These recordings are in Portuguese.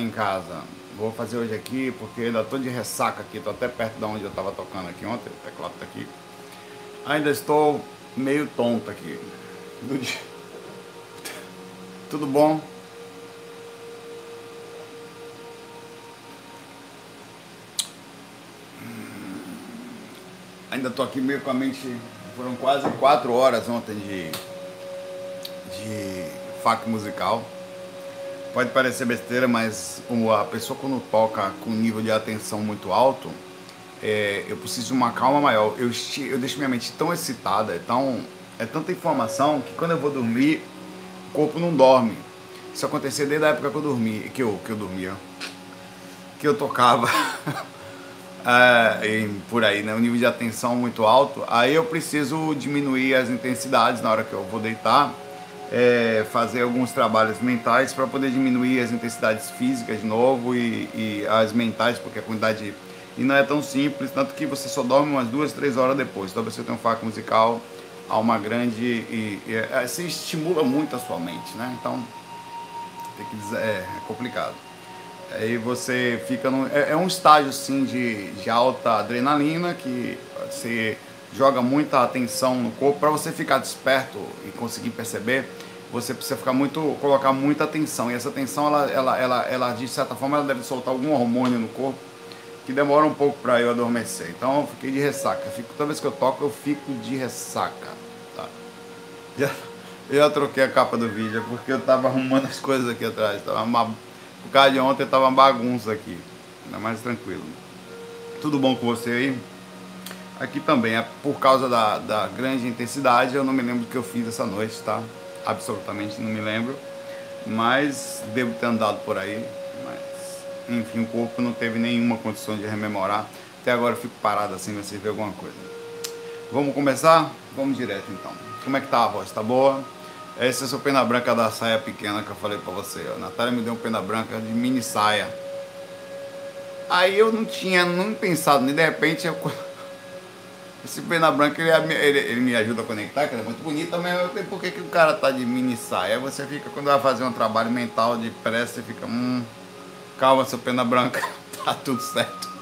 em casa. Vou fazer hoje aqui porque ainda estou de ressaca aqui, estou até perto de onde eu estava tocando aqui ontem, o teclado está aqui. Ainda estou meio tonto aqui. Tudo bom? Ainda estou aqui meio com a mente. Foram quase quatro horas ontem de, de fac musical. Pode parecer besteira, mas a pessoa quando toca com nível de atenção muito alto, é, eu preciso de uma calma maior. Eu, eu deixo minha mente tão excitada, é, tão, é tanta informação que quando eu vou dormir, o corpo não dorme. Isso acontecia desde a época que eu dormia, que eu, que eu dormia, que eu tocava. é, por aí, né? Um nível de atenção muito alto. Aí eu preciso diminuir as intensidades na hora que eu vou deitar é, fazer alguns trabalhos mentais para poder diminuir as intensidades físicas de novo e, e, as mentais, porque a quantidade e não é tão simples, tanto que você só dorme umas duas, três horas depois. Então você tem um faco musical, há uma grande e, e é, se estimula muito a sua mente, né? Então tem que dizer, é, é complicado. Aí você fica no, é, é, um estágio sim de, de alta adrenalina que você joga muita atenção no corpo. Para você ficar desperto e conseguir perceber você precisa ficar muito colocar muita atenção. E essa atenção ela, ela, ela, ela de certa forma ela deve soltar algum hormônio no corpo que demora um pouco para eu adormecer. Então eu fiquei de ressaca. Fico, toda vez que eu toco eu fico de ressaca tá? já, eu já troquei a capa do vídeo porque eu tava arrumando as coisas aqui atrás. Tava uma, por causa de ontem tava uma bagunça aqui. Ainda mais tranquilo. Tudo bom com você aí Aqui também, é por causa da, da grande intensidade, eu não me lembro do que eu fiz essa noite, tá? Absolutamente não me lembro. Mas devo ter andado por aí. Mas, enfim, o corpo não teve nenhuma condição de rememorar. Até agora eu fico parado assim, você vê alguma coisa. Vamos começar? Vamos direto então. Como é que tá a voz? Tá boa? Esse é o seu pena branca da saia pequena que eu falei pra você. A Natália me deu um pena branca de mini saia. Aí eu não tinha nem pensado, nem de repente eu esse pena branca ele, ele, ele, me ajuda a conectar, que é muito bonito, mas por que, que o cara tá de mini saia? Você fica, quando vai fazer um trabalho mental de pressa, você fica, hum, calma, seu pena branca, tá tudo certo.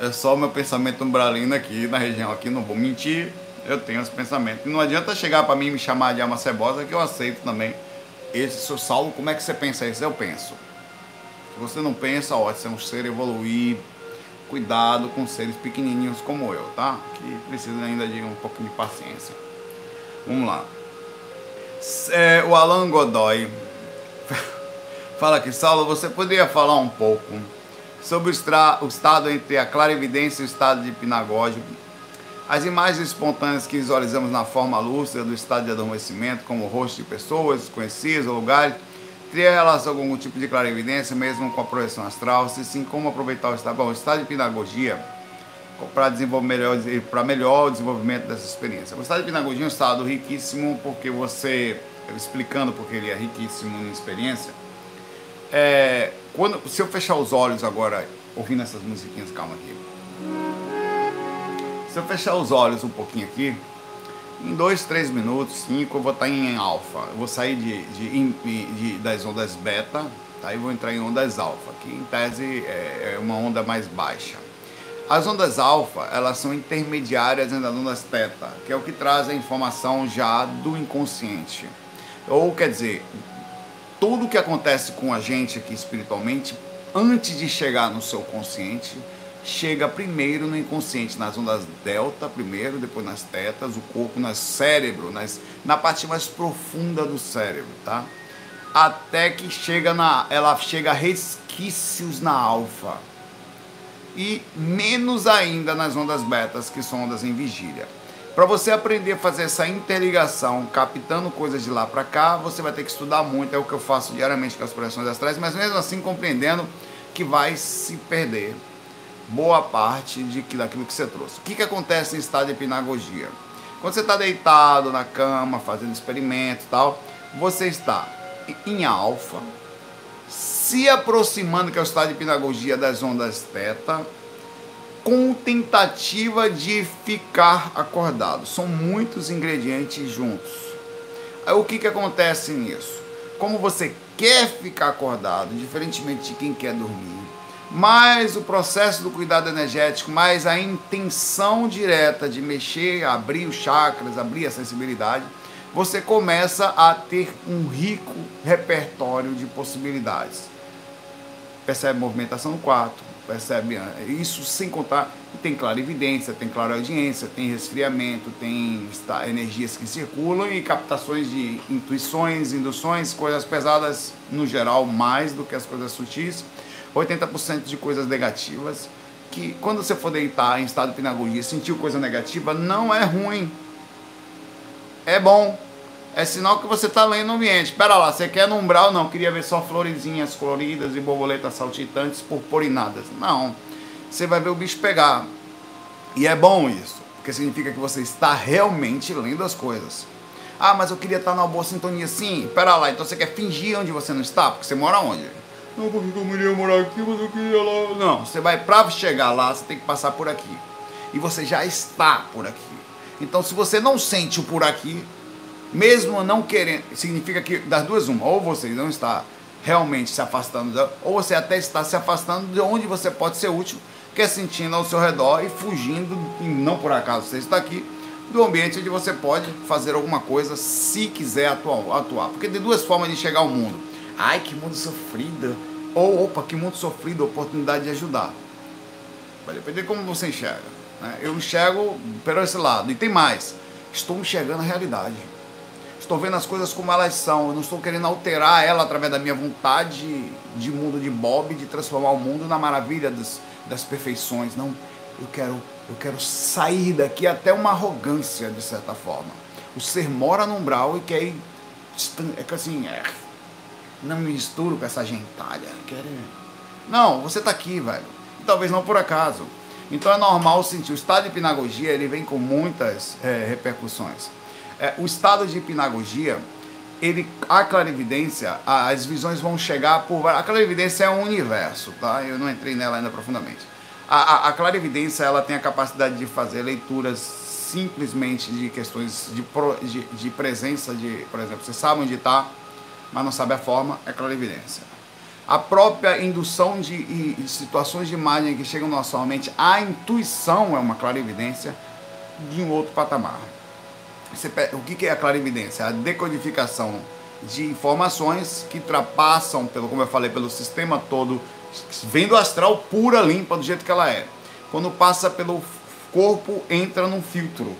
É só o meu pensamento umbralino aqui na região, aqui não vou mentir, eu tenho esse pensamento. Não adianta chegar para mim e me chamar de alma cebosa, que eu aceito também. Esse, seu Saulo, como é que você pensa isso? Eu penso. Se você não pensa, ó, você é um ser evoluído cuidado com seres pequenininhos como eu, tá? Que precisam ainda de um pouquinho de paciência. Vamos lá. É, o Alan Godoy fala aqui, Saulo, você poderia falar um pouco sobre o, o estado entre a clarividência e o estado de hipnagógico? As imagens espontâneas que visualizamos na forma lúcida do estado de adormecimento, como o rosto de pessoas conhecidas ou lugares, Relação com algum tipo de clarividência, mesmo com a projeção astral, se sim, como aproveitar o estado, o estado de pedagogia para desenvolver melhor, para melhor desenvolvimento dessa experiência. O estado de pedagogia é um estado riquíssimo, porque você, explicando porque ele é riquíssimo em experiência, é, quando, se eu fechar os olhos agora, ouvindo essas musiquinhas, calma aqui. Se eu fechar os olhos um pouquinho aqui, em dois, três minutos, cinco, eu vou estar em alfa. Eu vou sair de, de, de, de das ondas beta, tá? e vou entrar em ondas alfa, que em tese é, é uma onda mais baixa. As ondas alfa, elas são intermediárias das ondas teta, que é o que traz a informação já do inconsciente. Ou quer dizer, tudo o que acontece com a gente aqui espiritualmente, antes de chegar no seu consciente, chega primeiro no inconsciente, nas ondas delta primeiro, depois nas tetas, o corpo, no cérebro, nas, na parte mais profunda do cérebro, tá? Até que chega na, ela chega a resquícios na alfa. E menos ainda nas ondas betas, que são ondas em vigília. Para você aprender a fazer essa interligação, captando coisas de lá para cá, você vai ter que estudar muito, é o que eu faço diariamente com as projeções astrais, mas mesmo assim compreendendo que vai se perder boa parte de, daquilo que você trouxe. O que, que acontece em estado de hipnagogia? Quando você está deitado na cama, fazendo experimento e tal, você está em alfa, se aproximando, que é o estado de hipnagogia das ondas teta, com tentativa de ficar acordado. São muitos ingredientes juntos. Aí o que, que acontece nisso? Como você quer ficar acordado, diferentemente de quem quer dormir. Mais o processo do cuidado energético, mais a intenção direta de mexer, abrir os chakras, abrir a sensibilidade, você começa a ter um rico repertório de possibilidades. Percebe movimentação no quarto, percebe ah, isso sem contar tem clarividência, tem clareaudiência, tem resfriamento, tem energias que circulam e captações de intuições, induções, coisas pesadas no geral mais do que as coisas sutis, 80% de coisas negativas que quando você for deitar em estado de pinagogia, sentiu coisa negativa, não é ruim. É bom. É sinal que você está lendo o ambiente. Espera lá, você quer no umbral? Não, queria ver só florezinhas coloridas e borboletas saltitantes purpurinadas. Não. Você vai ver o bicho pegar. E é bom isso, porque significa que você está realmente lendo as coisas. Ah, mas eu queria estar numa boa sintonia. Sim, espera lá, então você quer fingir onde você não está? Porque você mora onde? Não, porque eu queria morar aqui, mas eu queria lá. Não, você vai para chegar lá, você tem que passar por aqui. E você já está por aqui. Então, se você não sente o por aqui, mesmo não querendo, significa que das duas uma, ou você não está realmente se afastando, ou você até está se afastando de onde você pode ser útil, que é sentindo ao seu redor e fugindo, e não por acaso você está aqui, do ambiente onde você pode fazer alguma coisa se quiser atuar. atuar. Porque tem duas formas de chegar ao mundo. Ai, que mundo sofrido. Ou, opa, que mundo sofrido, oportunidade de ajudar. Vai depender como você enxerga. Né? Eu enxergo pelo esse lado. E tem mais. Estou enxergando a realidade. Estou vendo as coisas como elas são. Eu não estou querendo alterar ela através da minha vontade de mundo de Bob, de transformar o mundo na maravilha das, das perfeições. Não. Eu quero, eu quero sair daqui até uma arrogância, de certa forma. O ser mora no umbral e quer ir. É assim, é, não me misturo com essa gentalha. Não, você está aqui, velho. E talvez não por acaso. Então é normal sentir. O estado de hipnagogia ele vem com muitas é, repercussões. É, o estado de hipnagogia, ele, a clarividência, as visões vão chegar por. A clarividência é um universo, tá? Eu não entrei nela ainda profundamente. A, a, a clarividência ela tem a capacidade de fazer leituras simplesmente de questões de, de, de presença de, por exemplo, você sabe onde está, mas não sabe a forma, é clarividência. A própria indução de, situações de imagem que chegam na sua mente, a intuição é uma clarividência de um outro patamar. O que é a clarividência? A decodificação de informações que ultrapassam, pelo, como eu falei, pelo sistema todo, vem do astral pura, limpa, do jeito que ela é. Quando passa pelo corpo, entra num filtro.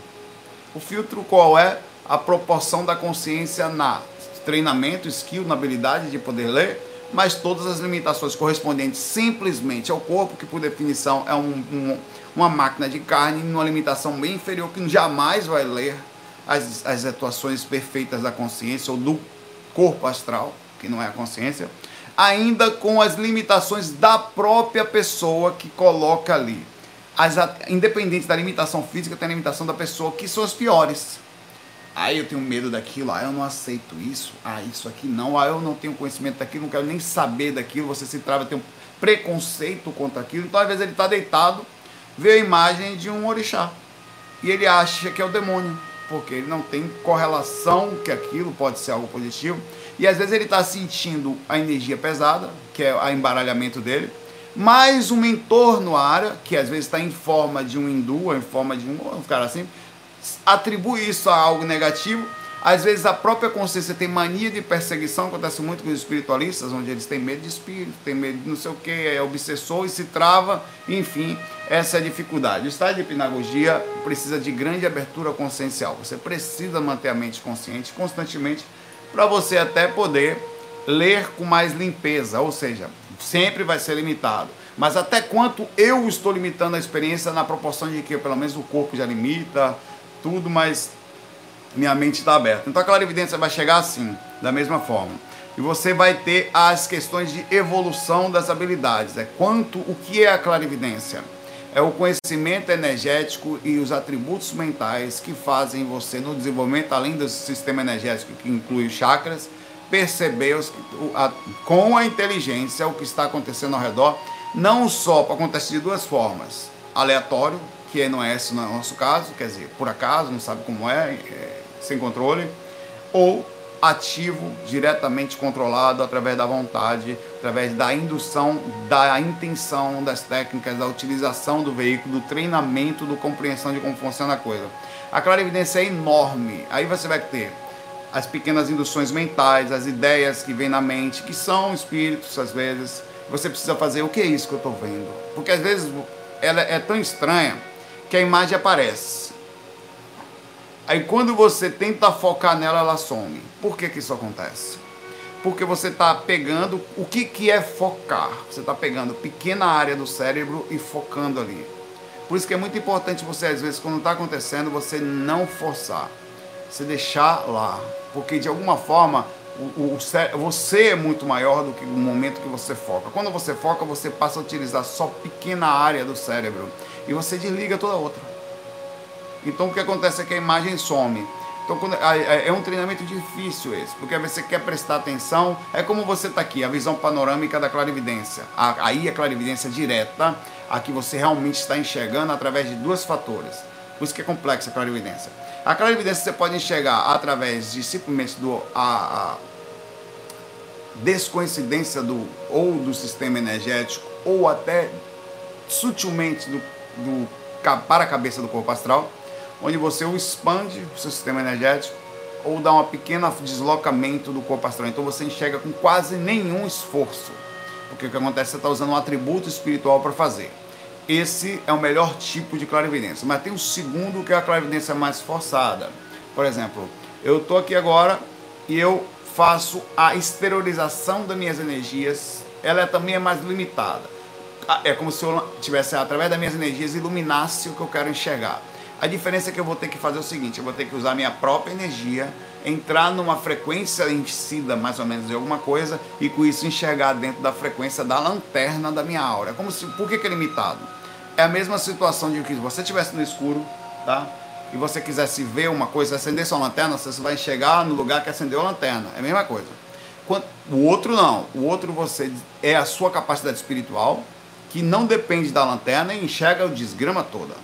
O filtro qual é? A proporção da consciência na treinamento, skill, na habilidade de poder ler, mas todas as limitações correspondentes simplesmente ao corpo, que por definição é um, um, uma máquina de carne, numa limitação bem inferior, que jamais vai ler as, as atuações perfeitas da consciência ou do corpo astral, que não é a consciência, ainda com as limitações da própria pessoa que coloca ali. As, independente da limitação física, tem a limitação da pessoa, que são as piores. Ah, eu tenho medo daquilo, ah, eu não aceito isso, ah, isso aqui não, ah, eu não tenho conhecimento daquilo, não quero nem saber daquilo, você se trava, tem um preconceito contra aquilo. Então, às vezes, ele está deitado, vê a imagem de um orixá. E ele acha que é o demônio porque ele não tem correlação que aquilo pode ser algo positivo. E às vezes ele está sentindo a energia pesada, que é o embaralhamento dele, mais um mentor no área, que às vezes está em forma de um hindu, ou em forma de um, um cara assim, atribui isso a algo negativo às vezes a própria consciência tem mania de perseguição, acontece muito com os espiritualistas, onde eles têm medo de espírito, têm medo de não sei o que, é obsessor e se trava, enfim, essa é a dificuldade. O estado de hipnagogia precisa de grande abertura consciencial. Você precisa manter a mente consciente constantemente para você até poder ler com mais limpeza, ou seja, sempre vai ser limitado. Mas até quanto eu estou limitando a experiência na proporção de que pelo menos o corpo já limita, tudo, mas minha mente está aberta. Então a clarividência vai chegar assim, da mesma forma. E você vai ter as questões de evolução das habilidades. É quanto o que é a clarividência? É o conhecimento energético e os atributos mentais que fazem você no desenvolvimento, além do sistema energético que inclui chakras, perceber os, a, com a inteligência o que está acontecendo ao redor, não só para acontecer de duas formas: aleatório, que não é esse no nosso caso, quer dizer, por acaso, não sabe como é, é sem controle, ou ativo, diretamente controlado através da vontade, através da indução, da intenção, das técnicas, da utilização do veículo, do treinamento, do compreensão de como funciona a coisa. A clarividência é enorme. Aí você vai ter as pequenas induções mentais, as ideias que vêm na mente, que são espíritos às vezes. Você precisa fazer o que é isso que eu estou vendo? Porque às vezes ela é tão estranha que a imagem aparece. Aí quando você tenta focar nela, ela some. Por que, que isso acontece? Porque você está pegando o que, que é focar. Você está pegando pequena área do cérebro e focando ali. Por isso que é muito importante você, às vezes, quando está acontecendo, você não forçar. Você deixar lá. Porque de alguma forma o, o, você é muito maior do que o momento que você foca. Quando você foca, você passa a utilizar só pequena área do cérebro e você desliga toda a outra. Então o que acontece é que a imagem some. Então é um treinamento difícil esse, porque você quer prestar atenção, é como você está aqui, a visão panorâmica da clarividência. Aí a clarividência direta, a que você realmente está enxergando através de dois fatores. Por isso que é complexa a clarividência. A clarividência você pode enxergar através de simplesmente do, a, a descoincidência do ou do sistema energético ou até sutilmente do, do para a cabeça do corpo astral onde você ou expande o seu sistema energético ou dá um pequeno deslocamento do corpo astral. Então você enxerga com quase nenhum esforço. Porque o que acontece, você está usando um atributo espiritual para fazer. Esse é o melhor tipo de clarividência. Mas tem o segundo, que é a clarividência mais forçada. Por exemplo, eu estou aqui agora e eu faço a exteriorização das minhas energias. Ela também é mais limitada. É como se eu tivesse, através das minhas energias, iluminasse o que eu quero enxergar. A diferença é que eu vou ter que fazer o seguinte: eu vou ter que usar minha própria energia, entrar numa frequência ensida mais ou menos de alguma coisa e com isso enxergar dentro da frequência da lanterna da minha aura. Como se, por que, que é limitado? É a mesma situação de que se você estivesse no escuro, tá? E você quisesse ver uma coisa, acender sua lanterna, você vai enxergar no lugar que acendeu a lanterna. É a mesma coisa. O outro não. O outro você é a sua capacidade espiritual que não depende da lanterna e enxerga o desgrama toda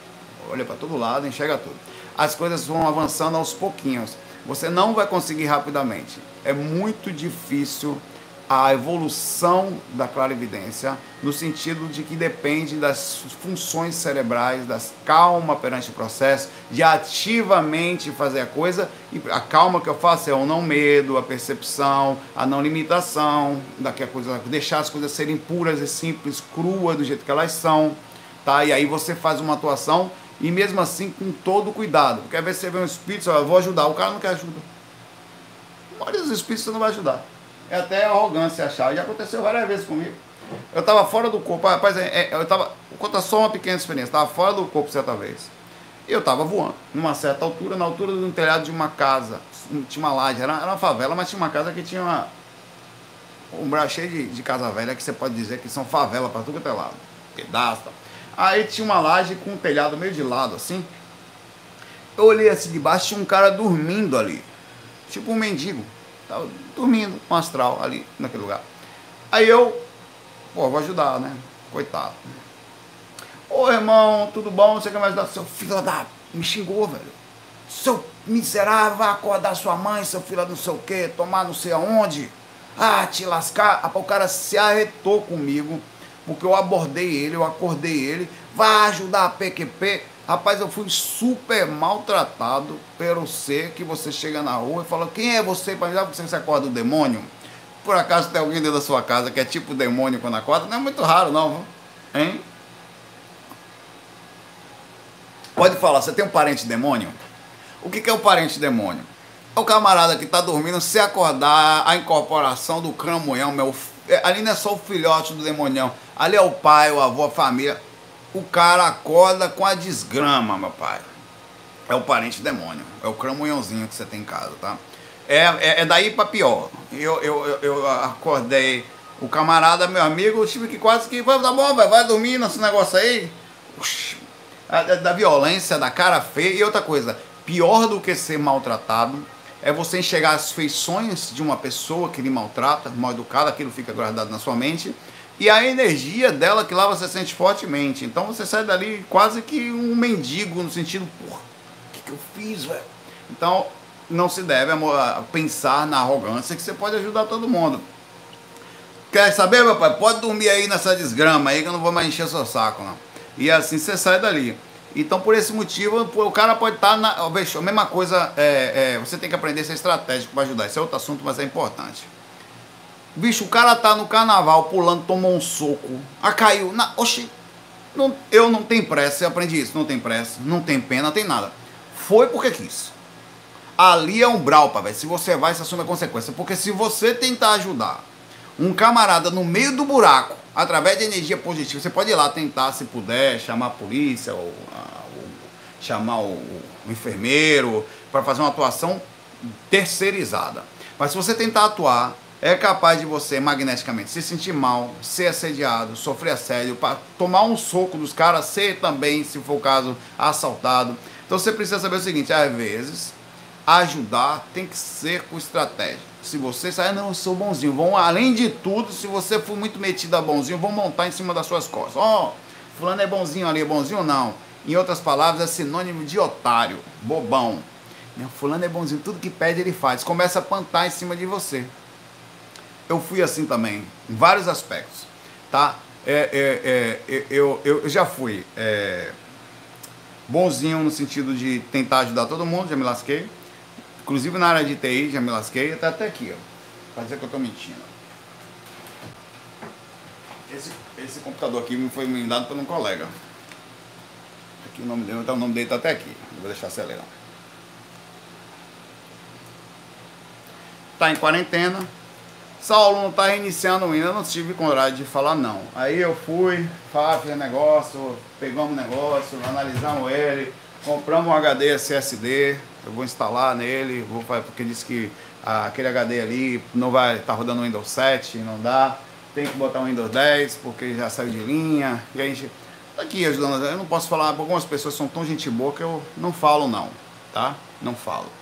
olha para todo lado, enxerga tudo. As coisas vão avançando aos pouquinhos. Você não vai conseguir rapidamente. É muito difícil a evolução da clarividência, no sentido de que depende das funções cerebrais, das calma perante o processo, de ativamente fazer a coisa, e a calma que eu faço é o não medo, a percepção, a não limitação, daqui coisa, deixar as coisas serem puras e simples, cruas do jeito que elas são, tá? E aí você faz uma atuação e mesmo assim com todo cuidado. Porque às vezes você vê um espírito, eu vou ajudar, o cara não quer ajuda. A maioria dos espíritos você não vai ajudar. É até arrogância achar. Já aconteceu várias vezes comigo. Eu estava fora do corpo, rapaz, é, é, eu estava, conta só uma pequena experiência, estava fora do corpo certa vez. Eu estava voando, numa certa altura, na altura de um telhado de uma casa. Tinha uma laje, era, era uma favela, mas tinha uma casa que tinha uma, um braço cheio de, de casa velha, que você pode dizer que são favela para tudo que é lado. Pedaço, tal. Aí tinha uma laje com um telhado meio de lado, assim. Eu olhei assim de baixo, tinha um cara dormindo ali. Tipo um mendigo. Tava dormindo, um astral ali naquele lugar. Aí eu, pô, vou ajudar, né? Coitado. Ô irmão, tudo bom? Você quer me ajudar? Seu filho da. Me xingou, velho. Seu miserável, vai acordar sua mãe, seu filho não sei o quê, tomar não sei aonde. Ah, te lascar. O cara se arretou comigo porque eu abordei ele, eu acordei ele, vai ajudar a PQP. Rapaz, eu fui super maltratado pelo ser que você chega na rua e fala: Quem é você para me dar? Porque você acorda o demônio? Por acaso tem alguém dentro da sua casa que é tipo demônio quando acorda? Não é muito raro, não, hein? Pode falar, você tem um parente demônio? O que é o parente demônio? É o camarada que está dormindo, se acordar, a incorporação do cramunhão, meu. É, ali não é só o filhote do demonião Ali é o pai, o avô, a família. O cara acorda com a desgrama, meu pai. É o parente demônio. É o cramunhãozinho que você tem em casa, tá? É, é, é daí para pior. Eu, eu, eu, acordei. O camarada, meu amigo, eu tive que quase que. Vai, tá bom, vai, vai dormir nesse negócio aí. Ux, da violência, da cara feia. E outra coisa, pior do que ser maltratado é você enxergar as feições de uma pessoa que lhe maltrata, mal educada, aquilo fica guardado na sua mente e a energia dela que lá você sente fortemente. Então você sai dali quase que um mendigo, no sentido, porra, o que, que eu fiz, velho? Então, não se deve pensar na arrogância que você pode ajudar todo mundo. Quer saber, meu pai? Pode dormir aí nessa desgrama aí que eu não vou mais encher seu saco, não. E assim você sai dali. Então, por esse motivo, o cara pode estar tá na. A mesma coisa, é, é, você tem que aprender a ser estratégico para ajudar. Esse é outro assunto, mas é importante. Bicho, o cara tá no carnaval pulando, tomou um soco. Ah, caiu. Na, oxi, não, eu não tenho pressa, eu aprendi isso. Não tem pressa, não tem pena, não tem nada. Foi porque quis. Ali é umbral, pai, Se você vai, você assume a consequência. Porque se você tentar ajudar um camarada no meio do buraco, através de energia positiva, você pode ir lá tentar, se puder, chamar a polícia, ou, ou chamar o, o enfermeiro, para fazer uma atuação terceirizada. Mas se você tentar atuar, é capaz de você magneticamente se sentir mal, ser assediado, sofrer assédio, tomar um soco dos caras, ser também, se for o caso, assaltado. Então você precisa saber o seguinte: às vezes, ajudar tem que ser com estratégia se você sair, não, eu sou bonzinho. Vão, além de tudo, se você for muito metido a bonzinho, vão montar em cima das suas costas. Ó, oh, fulano é bonzinho ali, é bonzinho não. Em outras palavras, é sinônimo de otário, bobão. Fulano é bonzinho, tudo que pede ele faz. Começa a plantar em cima de você. Eu fui assim também, em vários aspectos, tá? É, é, é, eu, eu, já fui é, bonzinho no sentido de tentar ajudar todo mundo, já me lasquei Inclusive na área de TI, já me lasquei, até até aqui, ó. Pra dizer que eu tô mentindo. Esse, esse computador aqui me foi me dado por um colega. Aqui o nome dele, então o nome dele tá até aqui. Vou deixar acelerar. Tá em quarentena. Saulo não tá reiniciando ainda, não tive coragem de falar não. Aí eu fui, fiz negócio, pegamos negócio, analisamos ele, compramos um HD SSD, eu vou instalar nele, vou, porque disse que ah, aquele HD ali não vai estar tá rodando Windows 7, não dá. Tem que botar o Windows 10 porque já saiu de linha. E a gente tá aqui ajudando. Eu não posso falar, algumas pessoas são tão gente boa que eu não falo não, tá? Não falo.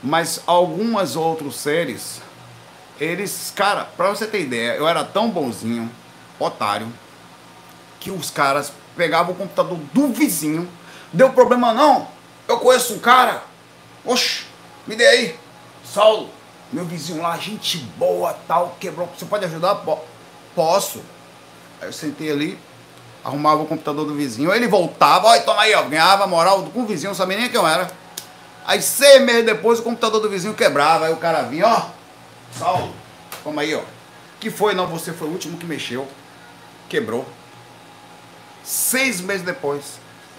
Mas alguns outros seres, eles, cara, pra você ter ideia, eu era tão bonzinho, otário, que os caras pegavam o computador do vizinho, deu problema não, eu conheço um cara, Oxe, me dê aí. Saulo, meu vizinho lá, gente boa, tal, quebrou. Você pode ajudar? Posso. Aí eu sentei ali, arrumava o computador do vizinho, ele voltava, olha, toma aí, ó, ganhava moral com o vizinho, não sabia nem quem eu era. Aí seis meses depois o computador do vizinho quebrava, aí o cara vinha, ó, Saulo, toma aí, ó. Que foi? Não, você foi o último que mexeu, quebrou. Seis meses depois.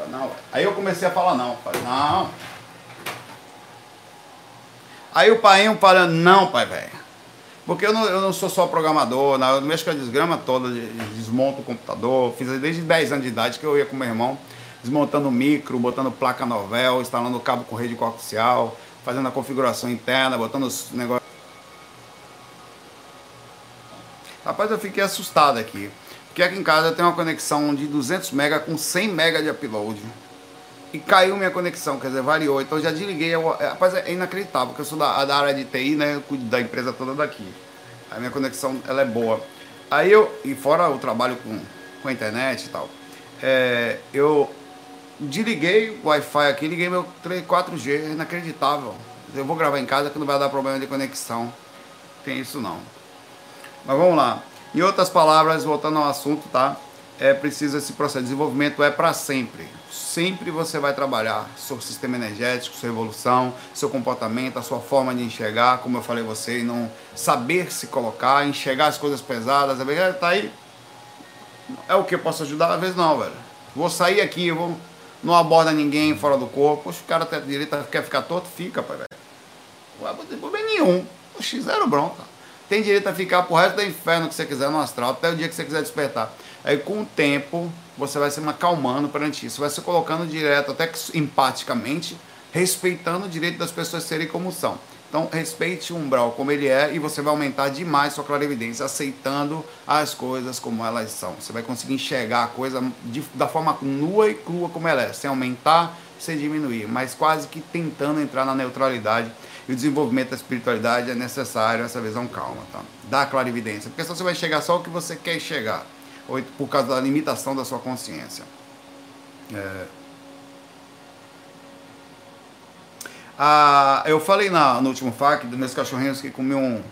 Não, aí eu comecei a falar não. Falei, não, Aí o pai falando, não, pai, velho. Porque eu não, eu não sou só programador, não, eu mexo com a desgrama toda, desmonto o computador. Fiz desde 10 anos de idade que eu ia com meu irmão, desmontando micro, botando placa novel, instalando cabo com rede coaxial, fazendo a configuração interna, botando os negócios. Rapaz, eu fiquei assustado aqui. Porque aqui em casa eu tenho uma conexão de 200 MB com 100 MB de upload e caiu minha conexão, quer dizer, variou. Então já desliguei. Eu, é, rapaz, é inacreditável, porque eu sou da, da área de TI, né? Eu cuido da empresa toda daqui. A minha conexão ela é boa. Aí eu, e fora o trabalho com, com a internet e tal, é, eu desliguei o Wi-Fi aqui, liguei meu 3, 4G, inacreditável. Eu vou gravar em casa que não vai dar problema de conexão. Tem isso não. Mas vamos lá. Em outras palavras, voltando ao assunto, tá? É preciso esse processo de desenvolvimento é para sempre sempre você vai trabalhar seu sistema energético, sua evolução, seu comportamento, a sua forma de enxergar, como eu falei você, não saber se colocar, enxergar as coisas pesadas, verdade tá aí. É o que eu posso ajudar? Às vezes não, velho. Vou sair aqui, vou, não aborda ninguém fora do corpo. Poxa, o cara tem direito, quer ficar torto? Fica, pai, velho. Não tem problema nenhum. Oxi, zero bronca. Tem direito a ficar pro resto do inferno que você quiser no astral, até o dia que você quiser despertar. Aí com o tempo, você vai se acalmando perante isso, vai se colocando direto, até que empaticamente, respeitando o direito das pessoas serem como são. Então, respeite o umbral como ele é e você vai aumentar demais sua clarividência, aceitando as coisas como elas são. Você vai conseguir enxergar a coisa de, da forma nua e crua como ela é, sem aumentar, sem diminuir, mas quase que tentando entrar na neutralidade. E o desenvolvimento da espiritualidade é necessário essa visão calma, tá? Da clarividência. Porque senão você vai chegar só o que você quer chegar ou por causa da limitação da sua consciência. É... Ah, eu falei na, no último FAQ dos meus cachorrinhos que comiam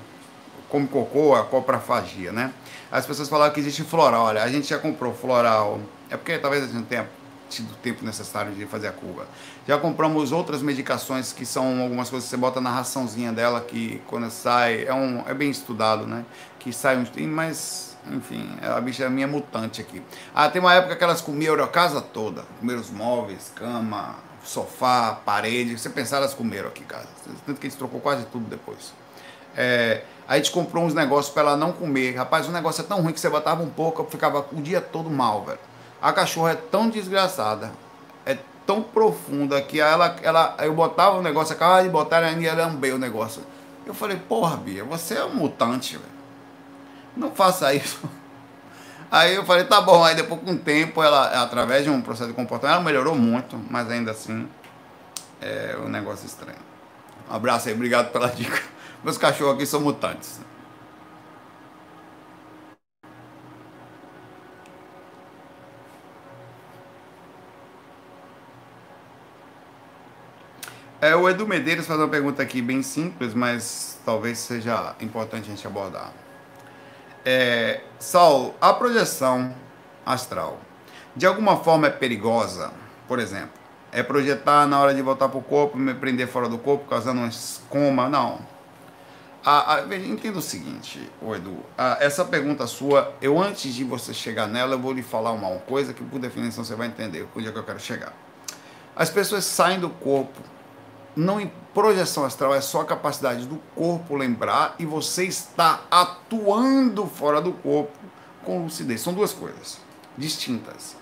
come cocô, a coprafagia, né? As pessoas falaram que existe floral. Olha, a gente já comprou floral. É porque talvez a gente não tenha tido tempo necessário de fazer a curva. Já compramos outras medicações que são algumas coisas que você bota na raçãozinha dela que quando sai é um é bem estudado, né? Que sai uns mas enfim, a bicha é minha mutante aqui. Ah, tem uma época que elas comiam a casa toda, comeram os móveis, cama, sofá, parede. Você pensar, elas comeram aqui, cara. Tanto que a gente trocou quase tudo depois. É, a gente comprou uns negócios para ela não comer. Rapaz, o negócio é tão ruim que você botava um pouco, eu ficava o dia todo mal, velho. A cachorra é tão desgraçada, é tão profunda que ela, ela eu botava o negócio, acabava de botar e ia lamber o negócio. Eu falei, porra, Bia, você é um mutante, velho. Não faça isso. Aí eu falei, tá bom. Aí depois com o tempo, ela, através de um processo de comportamento, ela melhorou muito, mas ainda assim é um negócio estranho. Um abraço aí, obrigado pela dica. Meus cachorros aqui são mutantes. É, o Edu Medeiros faz uma pergunta aqui bem simples, mas talvez seja importante a gente abordar. É, Saulo, a projeção astral de alguma forma é perigosa? Por exemplo, é projetar na hora de voltar para o corpo, me prender fora do corpo, causando um coma? Não. A, a, entenda o seguinte, o Edu, a, essa pergunta sua, eu antes de você chegar nela, eu vou lhe falar uma, uma coisa que por definição você vai entender onde é que eu quero chegar. As pessoas saem do corpo não projeção astral é só a capacidade do corpo lembrar e você está atuando fora do corpo com lucidez. São duas coisas distintas.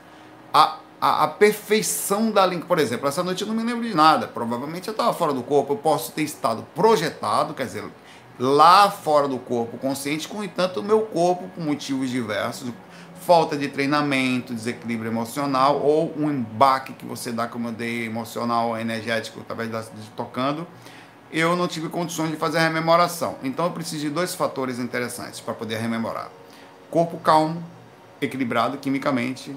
A, a, a perfeição da língua, por exemplo, essa noite eu não me lembro de nada. Provavelmente eu estava fora do corpo, eu posso ter estado projetado, quer dizer, lá fora do corpo consciente, com entanto o meu corpo, por motivos diversos, falta de treinamento, desequilíbrio emocional ou um embaque que você dá, como eu dei, emocional, energético, talvez de tocando, eu não tive condições de fazer a rememoração. Então eu preciso de dois fatores interessantes para poder rememorar: corpo calmo, equilibrado quimicamente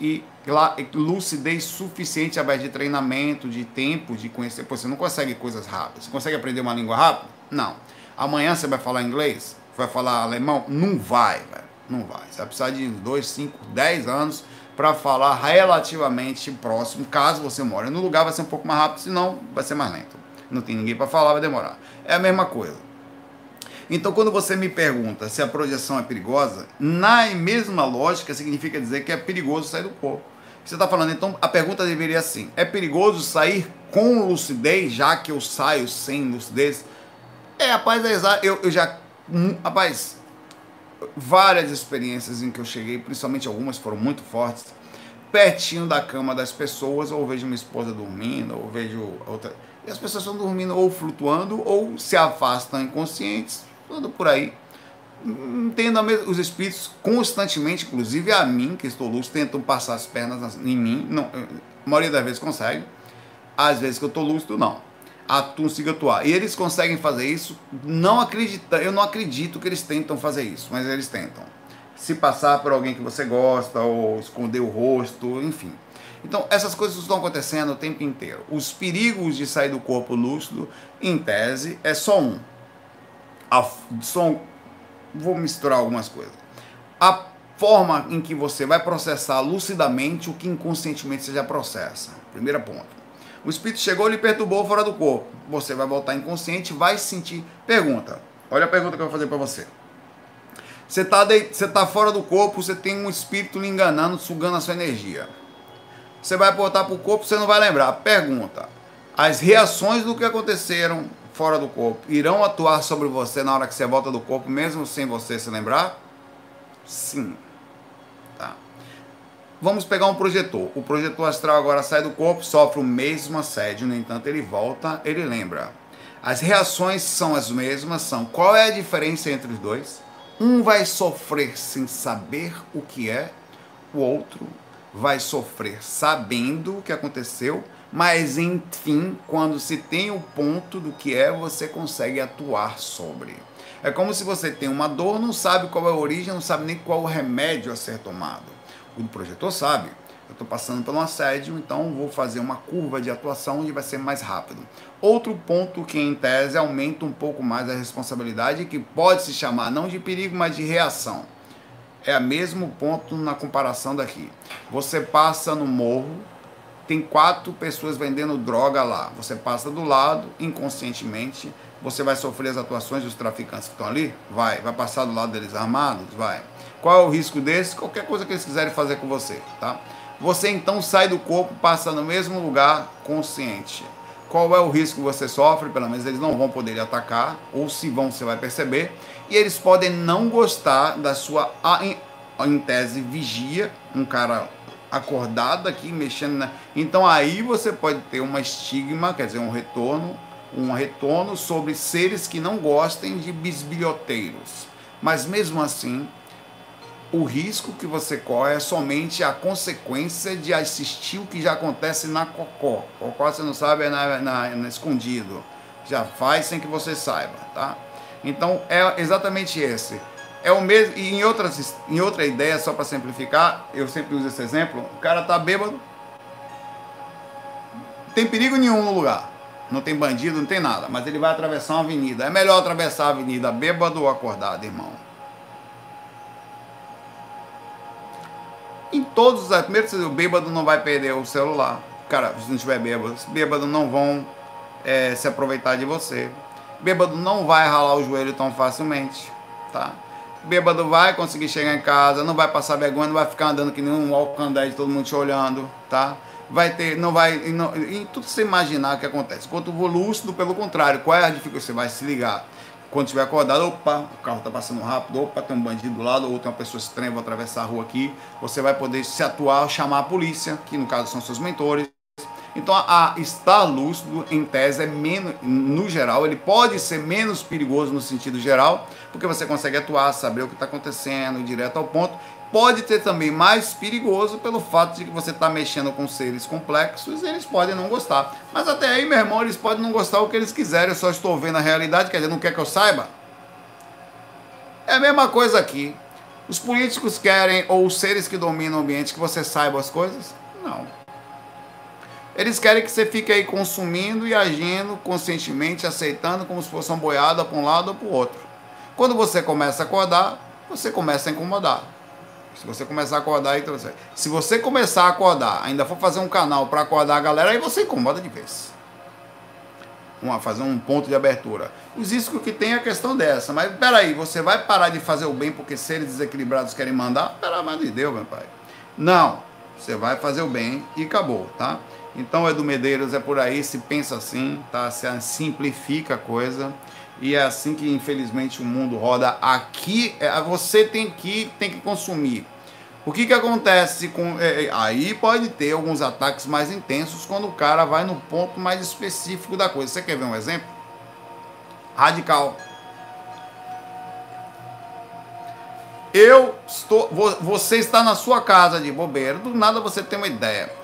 e lucidez suficiente através de treinamento, de tempo, de conhecer. Você não consegue coisas rápidas. Você consegue aprender uma língua rápida? Não. Amanhã você vai falar inglês? Vai falar alemão? Não vai, velho. Não vai. Você vai precisar de 2, 5, 10 anos para falar relativamente próximo, caso você more no lugar, vai ser um pouco mais rápido, senão vai ser mais lento. Não tem ninguém para falar, vai demorar. É a mesma coisa. Então, quando você me pergunta se a projeção é perigosa, na mesma lógica significa dizer que é perigoso sair do corpo. Você está falando, então a pergunta deveria ser: é perigoso sair com lucidez, já que eu saio sem lucidez? É, rapaz, é eu, eu já. Hum, rapaz, várias experiências em que eu cheguei, principalmente algumas foram muito fortes, pertinho da cama das pessoas, ou vejo minha esposa dormindo, ou vejo outra. E as pessoas estão dormindo ou flutuando, ou se afastam inconscientes, tudo por aí. Entendo os espíritos constantemente, inclusive a mim, que estou lúcido, tentam passar as pernas em mim. Não, a maioria das vezes consegue. Às vezes que eu estou lúcido, não atu, consiga atuar. E eles conseguem fazer isso, não acredita, eu não acredito que eles tentam fazer isso, mas eles tentam. Se passar por alguém que você gosta, ou esconder o rosto, enfim. Então, essas coisas estão acontecendo o tempo inteiro. Os perigos de sair do corpo lúcido, em tese, é só um. A, só vou misturar algumas coisas. A forma em que você vai processar lucidamente o que inconscientemente você já processa. Primeiro ponto. O espírito chegou e lhe perturbou fora do corpo. Você vai voltar inconsciente, vai sentir. Pergunta. Olha a pergunta que eu vou fazer para você. Você está de... você tá fora do corpo, você tem um espírito lhe enganando, sugando a sua energia. Você vai voltar para o corpo, você não vai lembrar. Pergunta. As reações do que aconteceram fora do corpo irão atuar sobre você na hora que você volta do corpo, mesmo sem você se lembrar? Sim. Vamos pegar um projetor. O projetor astral agora sai do corpo, sofre o mesmo assédio, no entanto, ele volta, ele lembra. As reações são as mesmas, são. Qual é a diferença entre os dois? Um vai sofrer sem saber o que é, o outro vai sofrer sabendo o que aconteceu, mas enfim, quando se tem o ponto do que é, você consegue atuar sobre. É como se você tem uma dor, não sabe qual é a origem, não sabe nem qual o remédio a ser tomado. O projetor sabe. Eu estou passando por um assédio, então vou fazer uma curva de atuação onde vai ser mais rápido. Outro ponto que, em tese, aumenta um pouco mais a responsabilidade, que pode se chamar não de perigo, mas de reação. É o mesmo ponto na comparação daqui. Você passa no morro, tem quatro pessoas vendendo droga lá. Você passa do lado, inconscientemente, você vai sofrer as atuações dos traficantes que estão ali? Vai. Vai passar do lado deles armados? Vai. Qual é o risco desse? Qualquer coisa que eles quiserem fazer com você, tá? Você então sai do corpo, passa no mesmo lugar consciente. Qual é o risco que você sofre? Pelo menos eles não vão poder atacar, ou se vão, você vai perceber. E eles podem não gostar da sua, em tese, vigia, um cara acordado aqui, mexendo na. Então aí você pode ter uma estigma, quer dizer, um retorno um retorno sobre seres que não gostem de bisbilhoteiros. Mas mesmo assim, o risco que você corre é somente a consequência de assistir o que já acontece na cocó. Cocó, você não sabe, é na, na, na escondido. Já faz sem que você saiba, tá? Então, é exatamente esse. É o mesmo, e em, outras, em outra ideia, só para simplificar, eu sempre uso esse exemplo, o cara tá bêbado, não tem perigo nenhum no lugar não tem bandido, não tem nada, mas ele vai atravessar uma avenida. É melhor atravessar a avenida bêbado ou acordado, irmão. Em todos os primeiro o bêbado não vai perder o celular. Cara, se não tiver bêbado, os bêbados não vão é, se aproveitar de você. Bêbado não vai ralar o joelho tão facilmente, tá? Bêbado vai conseguir chegar em casa, não vai passar vergonha, não vai ficar andando que nem um alcandete, todo mundo te olhando, tá? vai ter, não vai, não, em tudo você imaginar que acontece. Enquanto o lúcido, pelo contrário, qual é a dificuldade? Você vai se ligar. Quando estiver acordado, opa, o carro está passando rápido, opa, tem um bandido do lado, ou tem uma pessoa estranha, vou atravessar a rua aqui. Você vai poder se atuar, chamar a polícia, que no caso são seus mentores. Então, a, estar lúcido, em tese, é menos, no geral, ele pode ser menos perigoso no sentido geral, porque você consegue atuar, saber o que está acontecendo, direto ao ponto, pode ter também mais perigoso pelo fato de que você está mexendo com seres complexos e eles podem não gostar. Mas até aí, meu irmão, eles podem não gostar o que eles quiserem, eu só estou vendo a realidade, quer dizer, não quer que eu saiba? É a mesma coisa aqui. Os políticos querem, ou os seres que dominam o ambiente, que você saiba as coisas? Não. Eles querem que você fique aí consumindo e agindo conscientemente, aceitando como se fosse uma boiada para um lado ou para o outro. Quando você começa a acordar, você começa a incomodar. Se você começar a acordar, então você. Se você começar a acordar, ainda for fazer um canal para acordar a galera, aí você incomoda de vez. Uma, fazer um ponto de abertura. Os riscos que tem é a questão dessa. Mas peraí, você vai parar de fazer o bem porque seres desequilibrados querem mandar? Pelo amor de Deus, meu pai. Não. Você vai fazer o bem e acabou, tá? Então, Edu Medeiros, é por aí, se pensa assim, tá? Se simplifica a coisa. E é assim que, infelizmente, o mundo roda. Aqui, é, você tem que, tem que consumir. O que, que acontece com. É, é, aí pode ter alguns ataques mais intensos quando o cara vai no ponto mais específico da coisa. Você quer ver um exemplo? Radical. Eu estou. Você está na sua casa de bobeira, do nada você tem uma ideia.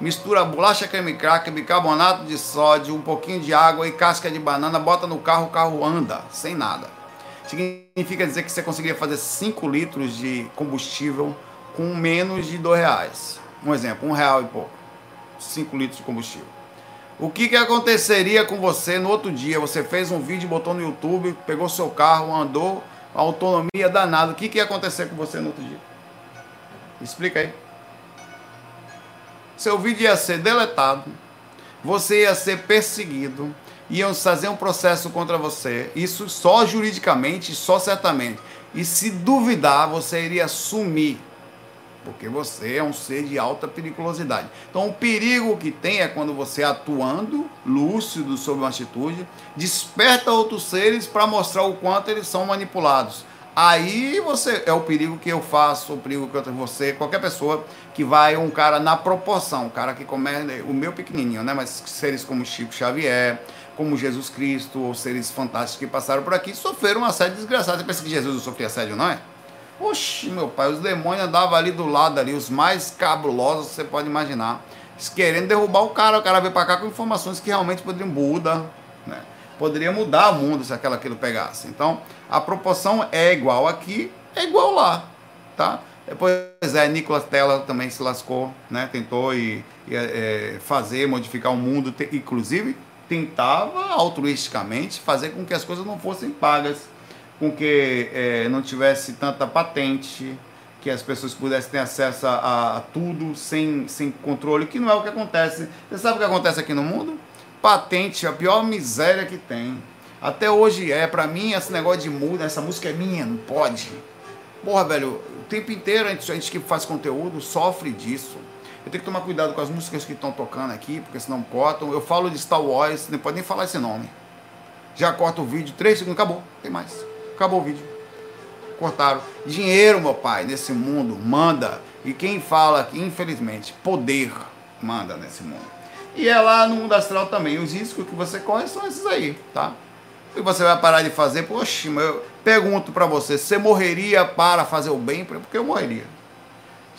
Mistura bolacha creme cracker, bicarbonato de sódio, um pouquinho de água e casca de banana, bota no carro, o carro anda, sem nada. Significa dizer que você conseguiria fazer 5 litros de combustível com menos de dois reais. Um exemplo, um real e pouco. 5 litros de combustível. O que, que aconteceria com você no outro dia? Você fez um vídeo, botou no YouTube, pegou seu carro, andou, autonomia danada. O que, que ia acontecer com você no outro dia? Explica aí. Seu vídeo ia ser deletado, você ia ser perseguido, iam fazer um processo contra você. Isso só juridicamente, só certamente. E se duvidar, você iria sumir porque você é um ser de alta periculosidade. Então, o perigo que tem é quando você, atuando lúcido sobre uma atitude, desperta outros seres para mostrar o quanto eles são manipulados. Aí você é o perigo que eu faço, o perigo que eu tenho você, qualquer pessoa que vai um cara na proporção, um cara que comete o meu pequenininho, né? Mas seres como Chico Xavier, como Jesus Cristo, ou seres fantásticos que passaram por aqui, sofreram um assédio desgraçado. Você pensa que Jesus não sofria assédio, não é? Oxi, meu pai, os demônios andavam ali do lado ali, os mais cabulosos você pode imaginar, querendo derrubar o cara. O cara veio para cá com informações que realmente poderiam mudar, né? Poderia mudar o mundo se aquela aquilo pegasse. Então, a proporção é igual aqui, é igual lá, tá? Pois é, Nicolas Tesla também se lascou, né? Tentou e, e é, fazer, modificar o mundo, te, inclusive tentava altruisticamente fazer com que as coisas não fossem pagas, com que é, não tivesse tanta patente, que as pessoas pudessem ter acesso a, a, tudo sem, sem controle, que não é o que acontece. Você sabe o que acontece aqui no mundo? Patente, a pior miséria que tem. Até hoje é, para mim, esse negócio de muda, essa música é minha, não pode. Porra, velho, o tempo inteiro a gente, a gente que faz conteúdo sofre disso. Eu tenho que tomar cuidado com as músicas que estão tocando aqui, porque senão cortam. Eu falo de Star Wars, não pode nem falar esse nome. Já corta o vídeo, três segundos, acabou, tem mais. Acabou o vídeo. Cortaram. Dinheiro, meu pai, nesse mundo, manda. E quem fala infelizmente, poder manda nesse mundo. E é lá no mundo astral também. Os riscos que você corre são esses aí, tá? E você vai parar de fazer, poxa, eu pergunto para você, você morreria para fazer o bem? Porque eu morreria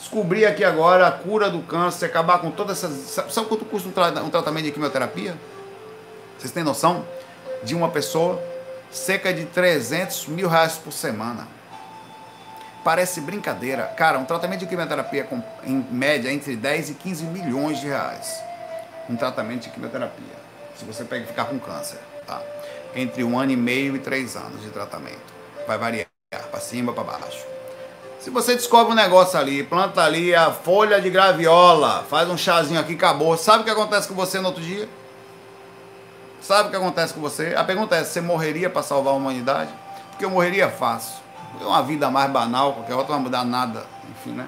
descobrir aqui agora a cura do câncer, acabar com todas essas. Sabe quanto custa um, tra um tratamento de quimioterapia? Vocês têm noção? De uma pessoa, cerca de 300 mil reais por semana. Parece brincadeira. Cara, um tratamento de quimioterapia com, em média entre 10 e 15 milhões de reais. Um tratamento de quimioterapia. Se você pega ficar com câncer, tá? Entre um ano e meio e três anos de tratamento. Vai variar para cima, para baixo. Se você descobre um negócio ali, planta ali a folha de graviola, faz um chazinho aqui, acabou. Sabe o que acontece com você no outro dia? Sabe o que acontece com você? A pergunta é: você morreria para salvar a humanidade? Porque eu morreria fácil. É uma vida mais banal, qualquer outra não vai mudar nada. Enfim, né?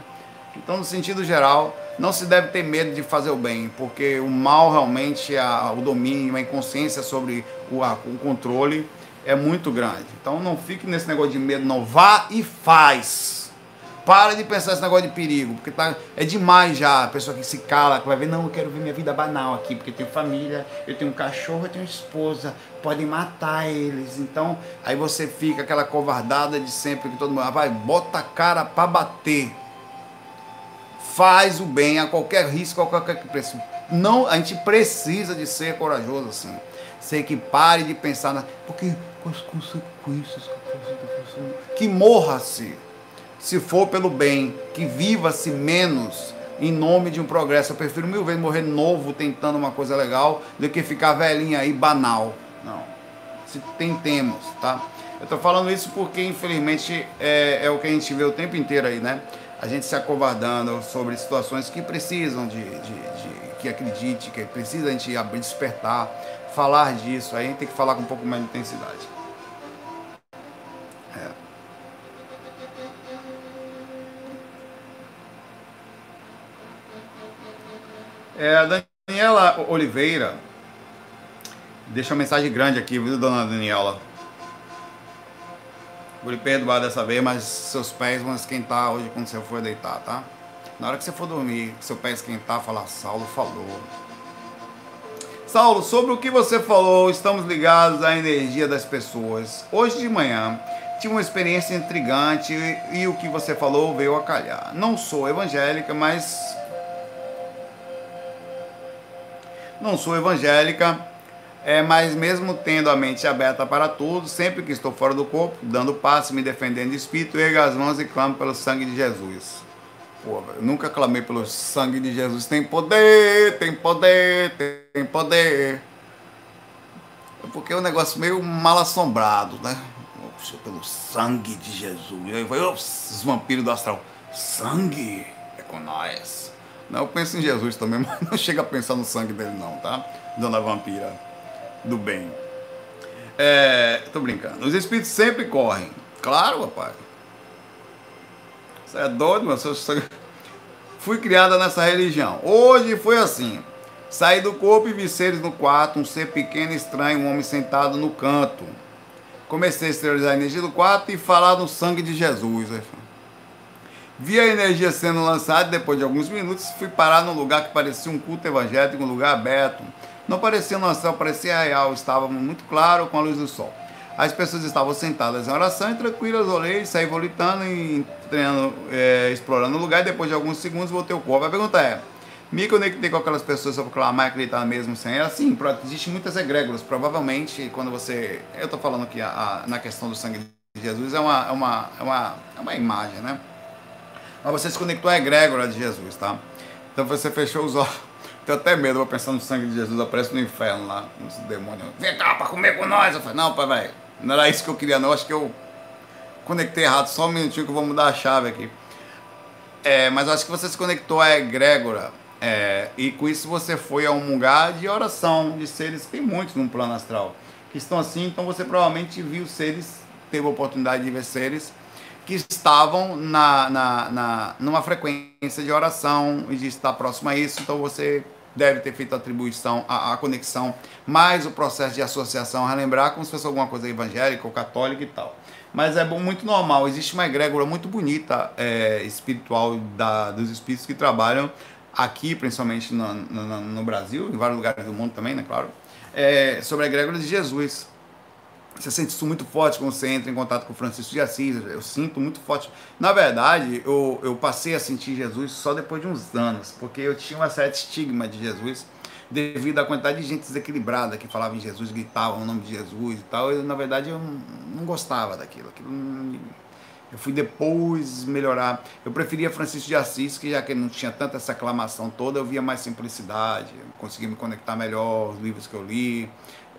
Então, no sentido geral, não se deve ter medo de fazer o bem, porque o mal realmente, a, o domínio, a inconsciência sobre o, a, o controle é muito grande. Então, não fique nesse negócio de medo, não. Vá e faz. Para de pensar esse negócio de perigo, porque tá, é demais já a pessoa que se cala, que vai ver, não, eu quero ver minha vida banal aqui, porque eu tenho família, eu tenho um cachorro, eu tenho esposa, podem matar eles. Então, aí você fica aquela covardada de sempre que todo mundo vai, bota a cara para bater. Faz o bem a qualquer risco, a qualquer preço. Não, a gente precisa de ser corajoso assim. Sei que pare de pensar na. Porque com as consequências que Que morra-se se for pelo bem, que viva-se menos em nome de um progresso. Eu prefiro mil vezes morrer novo tentando uma coisa legal do que ficar velhinho aí banal. Não. Se tentemos, tá? Eu tô falando isso porque, infelizmente, é, é o que a gente vê o tempo inteiro aí, né? A gente se acovardando sobre situações que precisam de, de, de que acredite, que precisa a gente abrir, despertar, falar disso. Aí a gente tem que falar com um pouco mais de intensidade. É, a Daniela Oliveira deixa uma mensagem grande aqui, viu, dona Daniela? Vou lhe perdoar dessa vez, mas seus pés vão esquentar hoje quando você for deitar, tá? Na hora que você for dormir, seu pé esquentar, falar, Saulo falou. Saulo, sobre o que você falou, estamos ligados à energia das pessoas. Hoje de manhã, tive uma experiência intrigante e o que você falou veio a calhar. Não sou evangélica, mas Não sou evangélica, é, mas mesmo tendo a mente aberta para tudo, sempre que estou fora do corpo, dando passo, me defendendo de espírito, ergo as mãos e clamo pelo sangue de Jesus. Pô, eu nunca clamei pelo sangue de Jesus. Tem poder, tem poder, tem poder. É porque é um negócio meio mal assombrado, né? Pelo sangue de Jesus. E aí vai, os vampiros do astral. Sangue é com nós. Não, eu penso em Jesus também, mas não chega a pensar no sangue dele não, tá? Dona Vampira do bem. É, tô brincando. Os espíritos sempre correm. Claro, rapaz. Você é doido, meu? Fui criada nessa religião. Hoje foi assim. Saí do corpo e vi seres no quarto, um ser pequeno e estranho, um homem sentado no canto. Comecei a esterilizar a energia do quarto e falar no sangue de Jesus. Vi a energia sendo lançada depois de alguns minutos fui parar num lugar que parecia um culto evangélico, um lugar aberto. Não parecia um céu, parecia real, estava muito claro com a luz do sol. As pessoas estavam sentadas em oração e tranquilas, olhei, saí volitando e treinando, é, explorando o lugar e depois de alguns segundos voltei ao corpo. A pergunta é, me conectei com aquelas pessoas para proclamar e acreditar mesmo sem ela? Sim, existem muitas egrégoras. Provavelmente, quando você... Eu estou falando aqui a, a, na questão do sangue de Jesus, é uma, é uma, é uma, é uma imagem, né? Mas você se conectou à egrégora de Jesus, tá? Então você fechou os olhos. Tenho até medo, vou pensar no sangue de Jesus, aparece no inferno lá, uns demônios. Vem cá pra comer com nós. Eu falei, não, pai, velho, não era isso que eu queria, não. Acho que eu conectei errado. Só um minutinho que eu vou mudar a chave aqui. É, mas acho que você se conectou à egrégora. É, e com isso você foi a um lugar de oração, de seres, tem muitos no plano astral, que estão assim, então você provavelmente viu seres, teve a oportunidade de ver seres que estavam na, na, na, numa frequência de oração e de estar próximo a isso, então você deve ter feito a atribuição, a, a conexão, mais o processo de associação, relembrar como se fosse alguma coisa evangélica ou católica e tal mas é muito normal. Existe uma egrégora muito bonita é, espiritual da, dos espíritos que trabalham aqui, principalmente no, no, no, Brasil, em vários lugares do mundo também, né, claro, é, sobre a egrégora de Jesus. Você sente isso muito forte quando você entra em contato com Francisco de Assis. Eu sinto muito forte. Na verdade, eu, eu passei a sentir Jesus só depois de uns anos, porque eu tinha uma certa estigma de Jesus devido à quantidade de gente desequilibrada que falava em Jesus, gritava o nome de Jesus e tal. Eu, na verdade, eu não, gostava daquilo. Aquilo não, eu fui depois melhorar. Eu preferia Francisco de Assis, que já que não tinha tanta essa aclamação toda, eu via mais simplicidade, conseguia me conectar melhor, os livros que eu li,